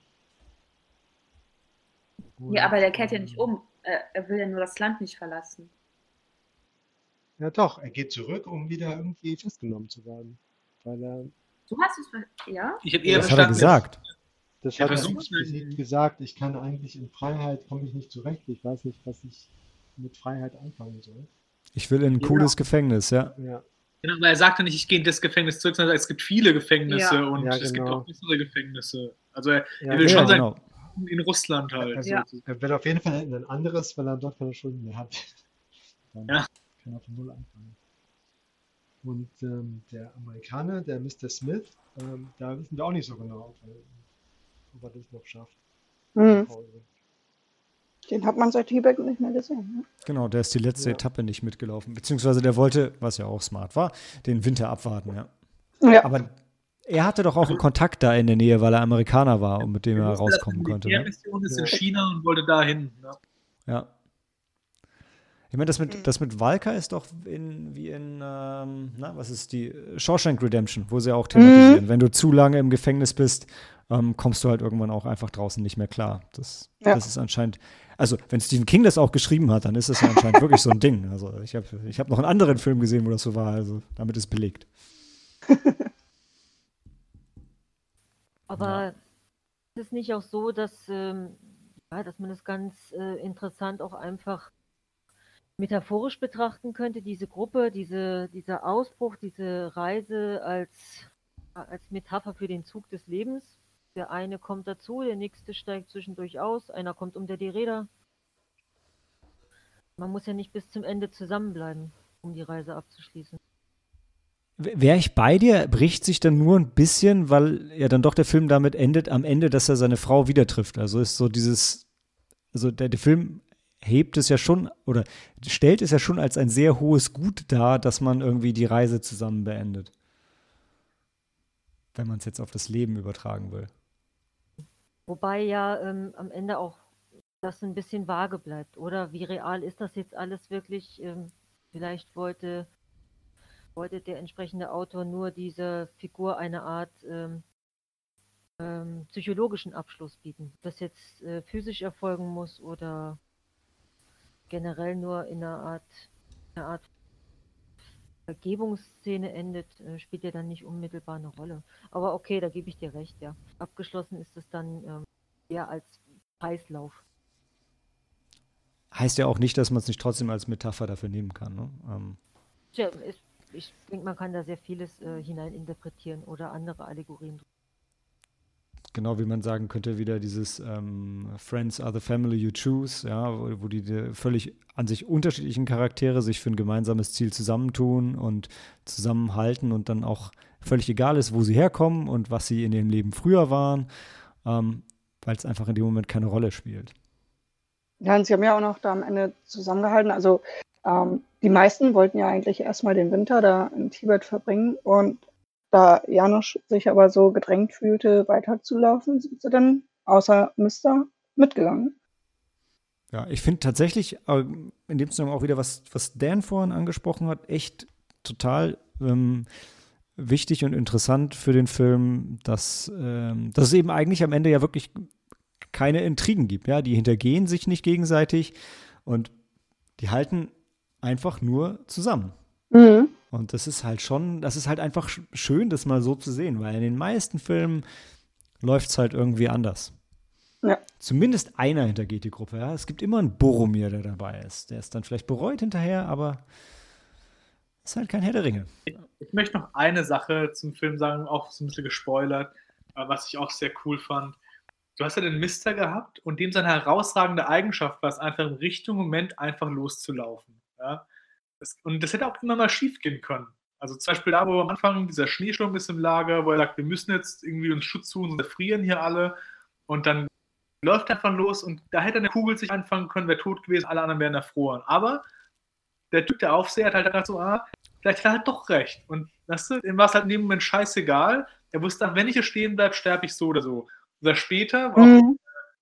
Ja, aber der kehrt ja Und, nicht um. Er will ja nur das Land nicht verlassen. Ja, doch, er geht zurück, um wieder irgendwie festgenommen zu werden. Weil er, Du hast es. Ja? Ich hätte eher Das hat er gesagt. das Er hat er explizit gesagt, ich kann eigentlich in Freiheit, komme ich nicht zurecht. Ich weiß nicht, was ich mit Freiheit anfangen soll. Ich will in ein Ja. cooles Gefängnis, ja. Ja, Genau, aber er sagte nicht, ich gehe in das Gefängnis zurück, sondern es gibt viele Gefängnisse Ja. und Ja, es gibt genau. auch bessere Gefängnisse. Also er, ja, er will Ja, schon sein genau. in Russland halt. Also, Ja. er will auf jeden Fall in ein anderes, weil er dort keine Schulden mehr hat. Dann Ja. Kann von Null anfangen. Und ähm, der Amerikaner, der Mr. Smith, ähm, da wissen wir auch nicht so genau, ob er, ob er das noch schafft. Mhm. Den hat man seit Tibet nicht mehr gesehen. Ne? Genau, der ist die letzte Ja. Etappe nicht mitgelaufen. Beziehungsweise der wollte, was ja auch smart war, den Winter abwarten, ja. Ja. Aber er hatte doch auch einen Kontakt da in der Nähe, weil er Amerikaner war und mit dem er rauskommen konnte. Ne? Militärmission ist Ja. in China und wollte dahin. Ne? Ja. Ich meine, das Mhm. mit, das mit Walker ist doch in, wie in, ähm, na, was ist die? Shawshank Redemption, wo sie auch thematisieren. Mhm. Wenn du zu lange im Gefängnis bist, ähm, kommst du halt irgendwann auch einfach draußen nicht mehr klar. Das, Ja. das ist anscheinend, also wenn Stephen King das auch geschrieben hat, dann ist das ja anscheinend wirklich so ein Ding. Also ich habe ich hab noch einen anderen Film gesehen, wo das so war, also damit ist belegt. Aber ist es nicht auch so, dass, ähm, ja, dass man das ganz äh, interessant auch einfach metaphorisch betrachten könnte, diese Gruppe, diese, dieser Ausbruch, diese Reise als, als Metapher für den Zug des Lebens? Der eine kommt dazu, der nächste steigt zwischendurch aus, einer kommt unter die Räder. Man muss ja nicht bis zum Ende zusammenbleiben, um die Reise abzuschließen. Wäre ich bei dir, bricht sich dann nur ein bisschen, weil ja dann doch der Film damit endet, am Ende, dass er seine Frau wieder trifft. Also ist so dieses, also der, der Film hebt es ja schon oder stellt es ja schon als ein sehr hohes Gut dar, dass man irgendwie die Reise zusammen beendet. Wenn man es jetzt auf das Leben übertragen will. Wobei ja ähm, am Ende auch das ein bisschen vage bleibt, oder? Wie real ist das jetzt alles wirklich? Ähm, vielleicht wollte, wollte der entsprechende Autor nur dieser Figur eine Art ähm, ähm, psychologischen Abschluss bieten. Ob das jetzt äh, physisch erfolgen muss oder generell nur in einer Art, einer Art Vergebungsszene endet, äh, spielt ja dann nicht unmittelbar eine Rolle. Aber okay, da gebe ich dir recht, ja. Abgeschlossen ist es dann ähm, eher als Kreislauf. Heißt ja auch nicht, dass man es nicht trotzdem als Metapher dafür nehmen kann. Ne? Ähm, Tja, es, ich denke, man kann da sehr vieles äh, hineininterpretieren oder andere Allegorien. Genau wie man sagen könnte, wieder dieses ähm, Friends are the family you choose, ja, wo, wo die, die völlig an sich unterschiedlichen Charaktere sich für ein gemeinsames Ziel zusammentun und zusammenhalten und dann auch völlig egal ist, wo sie herkommen und was sie in ihrem Leben früher waren, ähm, weil es einfach in dem Moment keine Rolle spielt. Ja, und sie haben ja auch noch da am Ende zusammengehalten. Also ähm, die meisten wollten ja eigentlich erstmal den Winter da in Tibet verbringen und da Janusz sich aber so gedrängt fühlte, weiterzulaufen, sind sie dann außer Mister mitgegangen. Ja, ich finde tatsächlich äh, in dem Zusammenhang auch wieder, was, was Dan vorhin angesprochen hat, echt total ähm, wichtig und interessant für den Film, dass, ähm, dass es eben eigentlich am Ende ja wirklich keine Intrigen gibt. Ja, die hintergehen sich nicht gegenseitig und die halten einfach nur zusammen. Mhm. Und das ist halt schon, das ist halt einfach schön, das mal so zu sehen, weil in den meisten Filmen läuft es halt irgendwie anders. Ja. Zumindest einer hintergeht die Gruppe. Ja? Es gibt immer einen Boromir, der dabei ist. Der ist dann vielleicht bereut hinterher, aber ist halt kein Herr der Ringe. Ich, ich möchte noch eine Sache zum Film sagen, auch so ein bisschen gespoilert, was ich auch sehr cool fand du hast ja den Mister gehabt und dem seine herausragende Eigenschaft war es einfach im richtigen Moment einfach loszulaufen. Ja? Das, und das hätte auch immer mal schief gehen können. Also zum Beispiel da, wo am Anfang dieser Schneesturm ist im Lager, wo er sagt, wir müssen jetzt irgendwie uns Schutz suchen, sonst frieren hier alle. Und dann läuft er einfach los und da hätte eine Kugel sich anfangen können, wäre tot gewesen, alle anderen wären erfroren. Aber der Typ, der Aufseher, hat halt gedacht so, ah, vielleicht hat er halt doch recht. Und weißt du, ihm war es halt in dem Moment scheißegal. Er wusste, wenn ich hier stehen bleibe, sterbe ich so oder so. Oder später war mhm. auch ein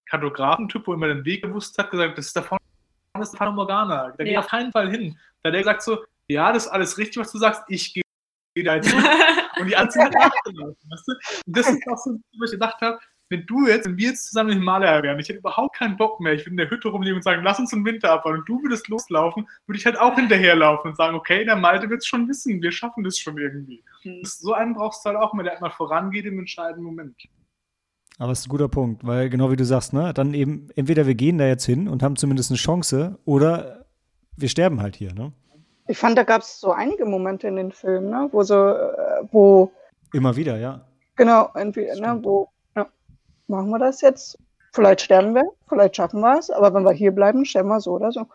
Kartografentyp, wo immer den Weg gewusst hat, gesagt, das ist da vorne das ist Fata Morgana. Da ja. geht auf keinen Fall hin. Da der sagt so, ja, das ist alles richtig, was du sagst, ich gehe da jetzt hin. Und die anderen hat nachgelaufen, weißt du? Und das ist auch so, wo ich gedacht habe, wenn du jetzt, wenn wir jetzt zusammen in Himalaya wären, ich hätte überhaupt keinen Bock mehr, ich würde in der Hütte rumliegen und sagen, lass uns im Winter abbauen und du würdest loslaufen, würde ich halt auch hinterherlaufen und sagen, okay, der Malte wird es schon wissen, wir schaffen das schon irgendwie. Das, so einen brauchst du halt auch mal, der halt mal vorangeht im entscheidenden Moment. Aber es ist ein guter Punkt, weil genau wie du sagst, ne, dann eben entweder wir gehen da jetzt hin und haben zumindest eine Chance oder wir sterben halt hier, ne? Ich fand, da gab es so einige Momente in den Filmen, ne, wo so, äh, wo. Immer wieder, ja. Genau, entweder, ne, wo, ja, machen wir das jetzt? Vielleicht sterben wir, vielleicht schaffen wir es, aber wenn wir hier bleiben, sterben wir so oder so.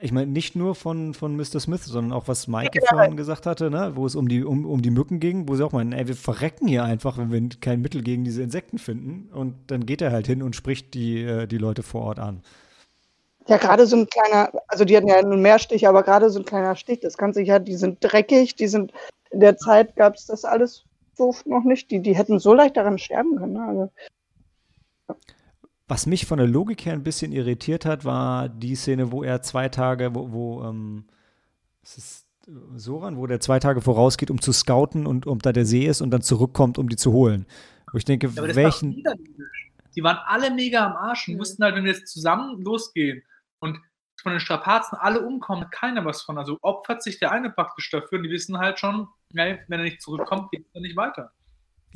Ich meine, nicht nur von, von Mr. Smith, sondern auch was Maike ja. vorhin gesagt hatte, ne, wo es um die, um, um die Mücken ging, wo sie auch meinen, ey, wir verrecken hier einfach, wenn wir kein Mittel gegen diese Insekten finden. Und dann geht er halt hin und spricht die, äh, die Leute vor Ort an. Ja, gerade so ein kleiner, also die hatten ja nun mehr Stiche, aber gerade so ein kleiner Stich, das kann sich ja, die sind dreckig, die sind, in der Zeit gab es das alles so noch nicht. Die, die hätten so leicht daran sterben können. Ne? Also, was mich von der Logik her ein bisschen irritiert hat, war die Szene, wo er zwei Tage, wo, wo ähm, es ist Soran, wo der zwei Tage vorausgeht, um zu scouten und ob da der See ist und dann zurückkommt, um die zu holen. Wo ich denke, ja, welchen. Die waren alle mega am Arsch und mhm. wussten halt, wenn wir jetzt zusammen losgehen und von den Strapazen alle umkommen, hat keiner was von. Also opfert sich der eine praktisch dafür und die wissen halt schon, wenn er nicht zurückkommt, geht es nicht weiter.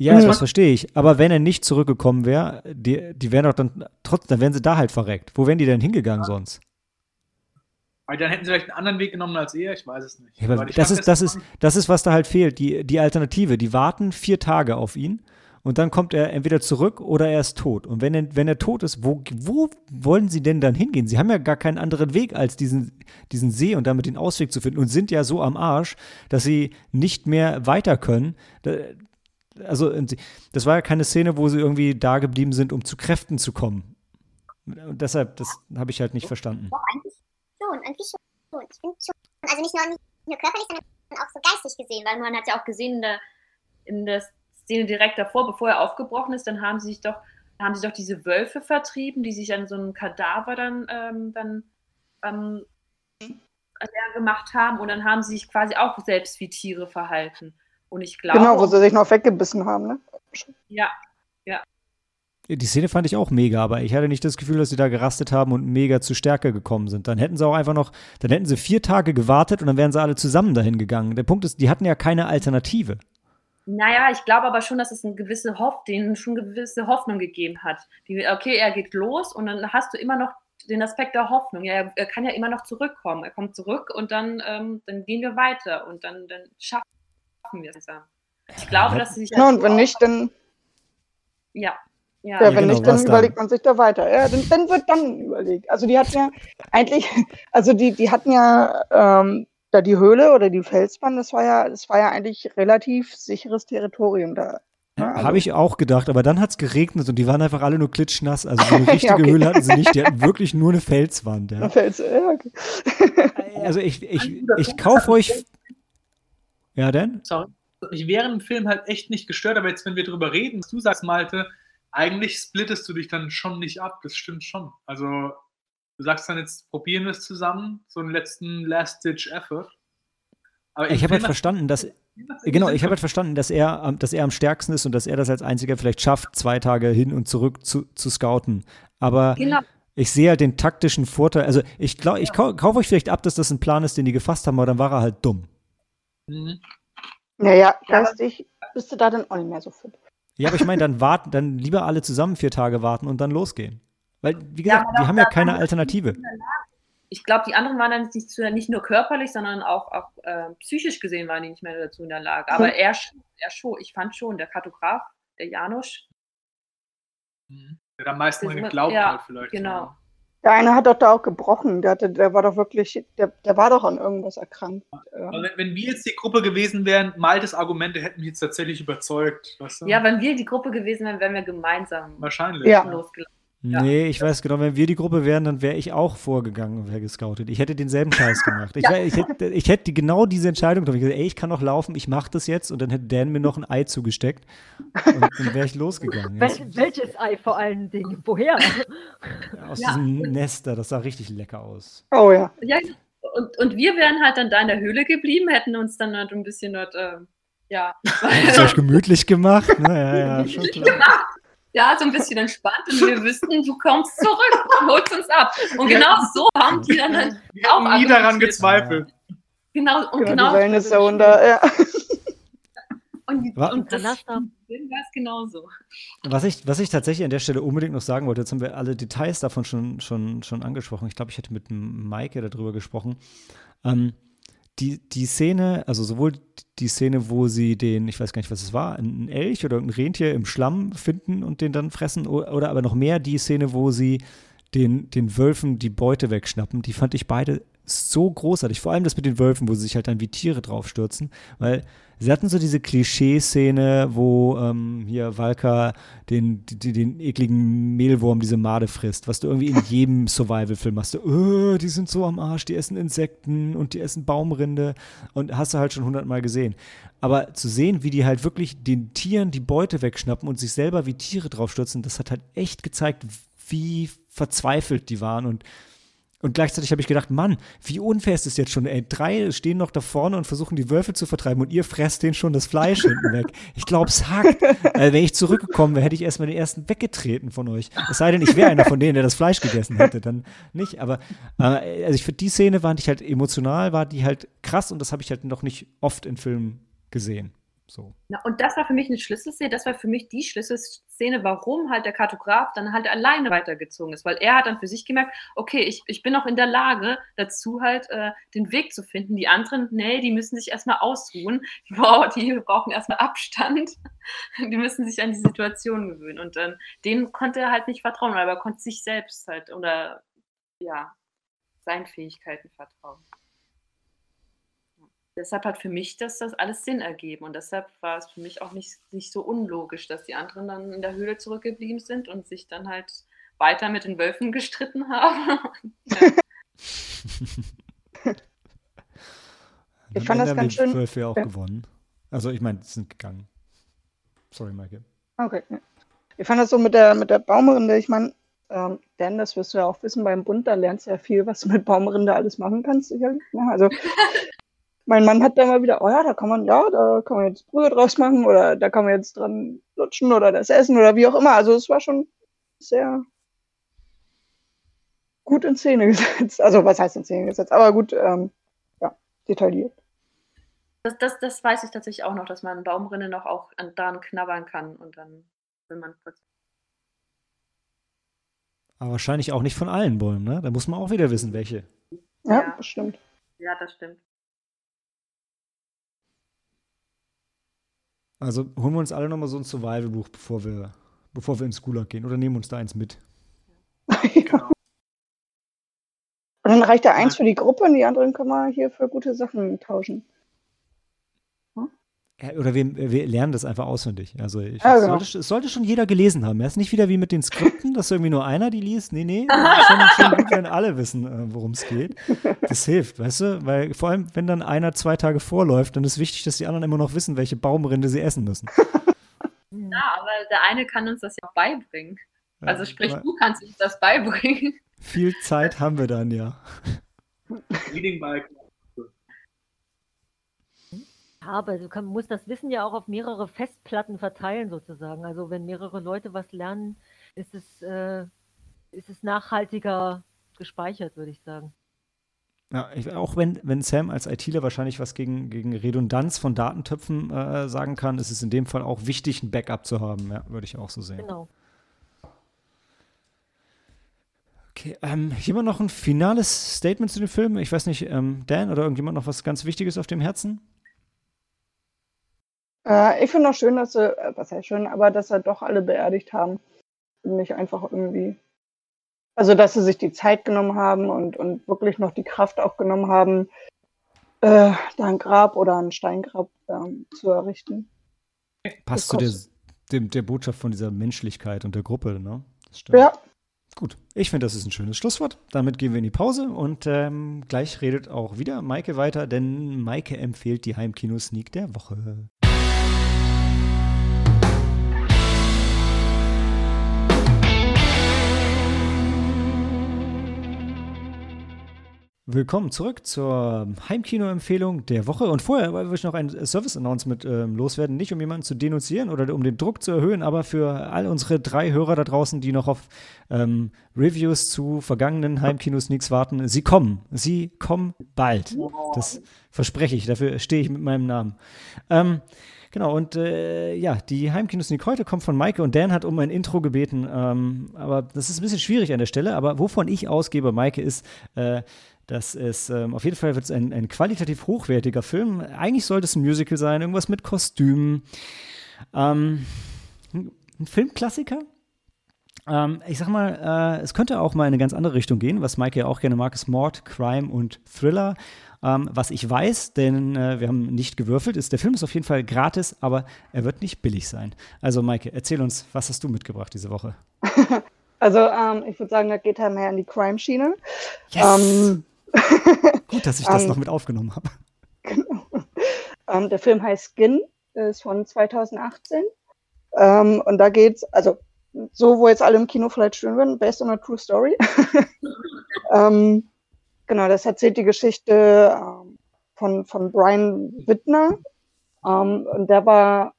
Ja, das verstehe ich. Aber wenn er nicht zurückgekommen wäre, die, die wären doch dann trotzdem, dann wären sie da halt verreckt. Wo wären die denn hingegangen ja. sonst? Weil dann hätten sie vielleicht einen anderen Weg genommen als er, ich weiß es nicht. Ja, das, ist, das, ist, das ist, was da halt fehlt, die, die Alternative. Die warten vier Tage auf ihn und dann kommt er entweder zurück oder er ist tot. Und wenn er, wenn er tot ist, wo, wo wollen sie denn dann hingehen? Sie haben ja gar keinen anderen Weg, als diesen, diesen See und damit den Ausweg zu finden und sind ja so am Arsch, dass sie nicht mehr weiter können also das war ja keine Szene, wo sie irgendwie da geblieben sind, um zu Kräften zu kommen. Und deshalb, das habe ich halt nicht verstanden. Doch, eigentlich schon, also nicht nur, nicht nur körperlich, sondern auch so geistig gesehen, weil man hat ja auch gesehen in der, in der Szene direkt davor, bevor er aufgebrochen ist, dann haben sie sich doch, haben sie doch diese Wölfe vertrieben, die sich an so einem Kadaver dann, ähm, dann ähm, gemacht haben und dann haben sie sich quasi auch selbst wie Tiere verhalten. Und ich glaube. Genau, wo sie sich noch weggebissen haben, ne? Ja, ja. Die Szene fand ich auch mega, aber ich hatte nicht das Gefühl, dass sie da gerastet haben und mega zu Stärke gekommen sind. Dann hätten sie auch einfach noch, dann hätten sie vier Tage gewartet und dann wären sie alle zusammen dahin gegangen. Der Punkt ist, die hatten ja keine Alternative. Naja, ich glaube aber schon, dass es eine gewisse Hoff, denen schon eine gewisse Hoffnung gegeben hat. Die, okay, er geht los und dann hast du immer noch den Aspekt der Hoffnung. Ja, er, er kann ja immer noch zurückkommen. Er kommt zurück und dann, ähm, dann gehen wir weiter und dann, dann schaffen schaffen wir es. Ich glaube, dass sie sich. Ja, und wenn nicht, dann. Ja. Ja, Ja, Ja, wenn genau, nicht, dann was dann? überlegt man sich da weiter. Ja, dann, dann wird dann überlegt. Also die hatten ja eigentlich, also die, die hatten ja ähm, da die Höhle oder die Felswand, das war ja, das war ja eigentlich relativ sicheres Territorium da. Ne? Also, Habe ich auch gedacht, aber dann hat es geregnet und die waren einfach alle nur klitschnass. Also so eine richtige okay. Höhle hatten sie nicht, die hatten wirklich nur eine Felswand. Ja. Fels, ja, okay. Also ich, ich, ich kaufe euch. Ja, denn? Sorry. Ich während dem Film halt echt nicht gestört, aber jetzt, wenn wir drüber reden, was du sagst, Malte, eigentlich splittest du dich dann schon nicht ab. Das stimmt schon. Also, du sagst dann jetzt, probieren wir es zusammen, so einen letzten Last-Ditch-Effort. Aber im Ich habe halt verstanden, dass genau, ich habe halt verstanden, dass er, am- dass er am stärksten ist und dass er das als einziger vielleicht schafft, zwei Tage hin und zurück zu, zu scouten. Aber genau. ich sehe halt den taktischen Vorteil. Also ich glaube, ich kau kaufe euch vielleicht ab, dass das ein Plan ist, den die gefasst haben, aber dann war er halt dumm. Mhm. Naja, geistig bist du da dann auch nicht mehr so fit. Ja, aber ich meine, dann warten, dann lieber alle zusammen vier Tage warten und dann losgehen. Weil, wie Ja, gesagt, aber die haben ja keine Alternative. Ich glaube, die anderen waren dann nicht, nicht nur körperlich, sondern auch, auch äh, psychisch gesehen waren die nicht mehr dazu in der Lage. Aber er, schon- er schon, ich fand schon, der Kartograf, der Janusz, Mhm. Der hat am meisten geglaubt ja, halt vielleicht. genau. Der eine hat doch da auch gebrochen. Der, hatte, der war doch wirklich, der, der war doch an irgendwas erkrankt. Aber Ähm, wenn, wenn wir jetzt die Gruppe gewesen wären, Maltes Argumente hätten mich jetzt tatsächlich überzeugt. Weißt du? Ja, wenn wir die Gruppe gewesen wären, wären wir gemeinsam Wahrscheinlich. Ja. losgelaufen. Ja. Nee, ich weiß genau, wenn wir die Gruppe wären, dann wäre ich auch vorgegangen und wäre gescoutet. Ich hätte denselben Scheiß gemacht. Ich, Ja. ich, hätte, ich hätte die- genau diese Entscheidung getroffen. Ich gesagt, ey, ich kann noch laufen, ich mache das jetzt und dann hätte Dan mir noch ein Ei zugesteckt und dann wäre ich losgegangen. Ja, Wel welches Ei vor allen Dingen? Woher? aus Ja. diesem Nester, das sah richtig lecker aus. oh ja. Ja, und, und wir wären halt dann da in der Höhle geblieben, hätten uns dann halt ein bisschen dort, ähm, ja, Habt ihr euch gemütlich gemacht? Ne? Ja, ja, schon klar. Ja, so ein bisschen entspannt und wir wüssten, du kommst zurück und holst uns ab. Und genau so haben die dann halt, Wir haben Auch nie daran gezweifelt. genau, und ja genau, die Wellness-Zone da, ja. und, und das es genauso. Was ich, was ich tatsächlich an der Stelle unbedingt noch sagen wollte, jetzt haben wir alle Details davon schon, schon, schon angesprochen. Ich glaube, ich hätte mit Maike darüber gesprochen. Ähm, die, die Szene, also sowohl die Szene, wo sie den, ich weiß gar nicht, was es war, einen Elch oder ein Rentier im Schlamm finden und den dann fressen, oder aber noch mehr die Szene, wo sie den, den Wölfen die Beute wegschnappen, die fand ich beide so großartig. Vor allem das mit den Wölfen, wo sie sich halt dann wie Tiere draufstürzen, weil sie hatten so diese Klischee-Szene, wo ähm, hier Valka den, den, den ekligen Mehlwurm, diese Made frisst, was du irgendwie in jedem Survival-Film hast. Du, "Äh, die sind so am Arsch, die essen Insekten und die essen Baumrinde und hast du halt schon hundertmal gesehen. Aber zu sehen, wie die halt wirklich den Tieren die Beute wegschnappen und sich selber wie Tiere draufstürzen, das hat halt echt gezeigt, wie verzweifelt die waren und und gleichzeitig habe ich gedacht, Mann, wie unfair ist das jetzt schon? Ey, drei stehen noch da vorne und versuchen die Wölfe zu vertreiben und ihr fresst denen schon das Fleisch hinten weg. Ich glaube, es hackt. Äh, wenn ich zurückgekommen wäre, hätte ich erstmal den ersten weggetreten von euch. Es sei denn, ich wäre einer von denen, der das Fleisch gegessen hätte, dann nicht. Aber äh, also ich finde, die Szene fand ich halt emotional, war die halt krass und das habe ich halt noch nicht oft in Filmen gesehen. So. Na, und das war für mich eine Schlüsselszene, das war für mich die Schlüsselszene, warum halt der Kartograf dann halt alleine weitergezogen ist, weil er hat dann für sich gemerkt, okay, ich, ich bin auch in der Lage dazu halt äh, den Weg zu finden. Die anderen, nee, die müssen sich erstmal ausruhen, wow, die brauchen erstmal Abstand, die müssen sich an die Situation gewöhnen. Und dann, denen konnte er halt nicht vertrauen, weil er konnte sich selbst halt oder ja, seinen Fähigkeiten vertrauen deshalb hat für mich das, das alles Sinn ergeben. Und deshalb war es für mich auch nicht, nicht so unlogisch, dass die anderen dann in der Höhle zurückgeblieben sind und sich dann halt weiter mit den Wölfen gestritten haben. ja. Ich fand das ganz die schön- Wölfe ja auch ja. gewonnen. Also ich meine, sie sind gegangen. Sorry, Maike. Okay. ja. Ich fand das so mit der, mit der Baumrinde, ich meine, ähm, Dan, das wirst du ja auch wissen, beim Bund, da lernst du ja viel, was du mit Baumrinde alles machen kannst, sicherlich. Ne? Also, mein Mann hat da mal wieder, oh ja, da kann man, ja, da kann man jetzt Brühe draus machen oder da kann man jetzt dran lutschen oder das essen oder wie auch immer. Also, es war schon sehr gut in Szene gesetzt. Also, was heißt in Szene gesetzt? Aber gut, ähm, ja, detailliert. Das, das, das weiß ich tatsächlich auch noch, dass man Baumrinne noch auch an, daran knabbern kann und dann, wenn man kurz. Aber wahrscheinlich auch nicht von allen Bäumen, ne? Da muss man auch wieder wissen, welche. Ja, Ja. das stimmt. Ja, das stimmt. Also holen wir uns alle nochmal so ein Survival-Buch, bevor wir, bevor wir ins Gulag gehen oder nehmen uns da eins mit. Genau. Und dann reicht der eins für die Gruppe und die anderen können wir hier für gute Sachen tauschen. Oder wir, wir lernen das einfach auswendig. Also ich, Ja, es, genau. sollte, sollte schon jeder gelesen haben. Es ist nicht wieder wie mit den Skripten, dass irgendwie nur einer die liest. Nee, nee. Schon, schon gut, wenn alle wissen, äh, worum es geht. Das hilft, weißt du? Weil vor allem, wenn dann einer zwei Tage vorläuft, dann ist wichtig, dass die anderen immer noch wissen, welche Baumrinde sie essen müssen. Ja, aber der eine kann uns das ja auch beibringen. Also sprich, aber du kannst uns das beibringen. Viel Zeit haben wir dann ja. Reading by Ja, aber du kann, musst das Wissen ja auch auf mehrere Festplatten verteilen, sozusagen. Also wenn mehrere Leute was lernen, ist es, äh, ist es nachhaltiger gespeichert, würde ich sagen. Ja, ich, auch wenn, wenn Sam als ITler wahrscheinlich was gegen, gegen Redundanz von Datentöpfen äh, sagen kann, ist es in dem Fall auch wichtig, ein Backup zu haben. Ja, würde ich auch so sehen. Genau. Okay, ähm, jemand noch ein finales Statement zu dem Film? Ich weiß nicht, ähm, Dan oder irgendjemand noch was ganz Wichtiges auf dem Herzen? Äh, ich finde auch schön, dass sie, äh, was heißt schön, aber dass sie doch alle beerdigt haben. Und nicht einfach irgendwie. Also, dass sie sich die Zeit genommen haben und, und wirklich noch die Kraft auch genommen haben, äh, da ein Grab oder ein Steingrab ähm, zu errichten. Passt zu der, dem, der Botschaft von dieser Menschlichkeit und der Gruppe, ne? Das stimmt. Ja, Gut, ich finde, das ist ein schönes Schlusswort. Damit gehen wir in die Pause und ähm, gleich redet auch wieder Maike weiter, denn Maike empfiehlt die Heimkino-Sneak der Woche. Willkommen zurück zur Heimkino-Empfehlung der Woche. Und vorher wollte ich noch ein Service-Announcement ähm, loswerden. Nicht um jemanden zu denunzieren oder um den Druck zu erhöhen, aber für all unsere drei Hörer da draußen, die noch auf ähm, Reviews zu vergangenen Heimkino-Sneaks warten. Sie kommen. Sie kommen bald. Das verspreche ich. Dafür stehe ich mit meinem Namen. Ähm, Genau, und äh, ja, die Heimkino-Sneak heute kommt von Maike und Dan hat um ein Intro gebeten. Ähm, aber das ist ein bisschen schwierig an der Stelle. Aber wovon ich ausgebe, Maike, ist, äh, dass es ähm, auf jeden Fall wird es ein, ein qualitativ hochwertiger Film. Eigentlich sollte es ein Musical sein, irgendwas mit Kostümen. Ähm, ein Filmklassiker. Ähm, ich sag mal, äh, es könnte auch mal in eine ganz andere Richtung gehen, was Maike ja auch gerne mag, ist Mord, Crime und Thriller. Ähm, was ich weiß, denn äh, wir haben nicht gewürfelt, ist, der Film ist auf jeden Fall gratis, aber er wird nicht billig sein. Also Maike, erzähl uns, was hast du mitgebracht diese Woche? also ähm, ich würde sagen, das geht halt mehr in die Crime-Schiene. Yes! Ähm, Gut, dass ich das ähm, noch mit aufgenommen habe. Ähm, der Film heißt Skin, ist von 2018. Ähm, und da geht's, also so, wo jetzt alle im Kino vielleicht stehen würden, based on a true story. ähm, genau, das erzählt die Geschichte ähm, von, von Brian Wittner. Ähm, und der war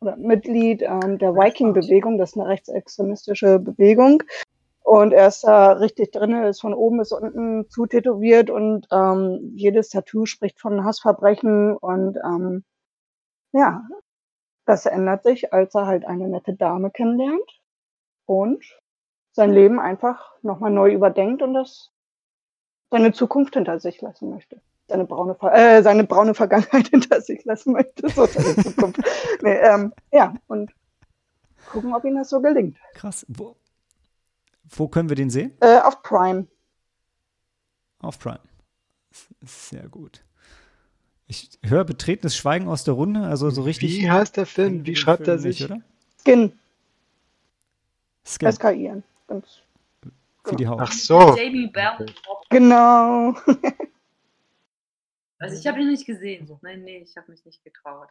Mitglied ähm, der Viking-Bewegung, das ist eine rechtsextremistische Bewegung. Und er ist da richtig drin, ist von oben bis unten zutätowiert und ähm, jedes Tattoo spricht von Hassverbrechen und ähm, ja, das ändert sich, als er halt eine nette Dame kennenlernt und sein Leben einfach nochmal neu überdenkt und das seine Zukunft hinter sich lassen möchte. Seine braune, Ver äh, seine braune Vergangenheit hinter sich lassen möchte, so seine Zukunft. nee, ähm, ja, und gucken, ob ihm das so gelingt. Krass. Wo, wo können wir den sehen? Äh, auf Prime. Auf Prime. Sehr gut. Ich höre betretenes Schweigen aus der Runde, also so richtig. Wie heißt der Film? Wie schreibt er Film sich? Nicht, oder? Skin. Skin für die Haut. Ach so. Jamie Bell. Genau. Also ich habe ihn nicht gesehen. Nein, nee, ich habe mich nicht getraut.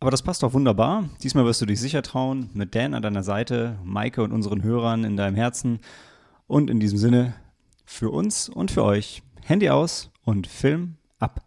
Aber das passt doch wunderbar. Diesmal wirst du dich sicher trauen, mit Dan an deiner Seite, Maike und unseren Hörern in deinem Herzen. Und in diesem Sinne, für uns und für euch, Handy aus und Film ab.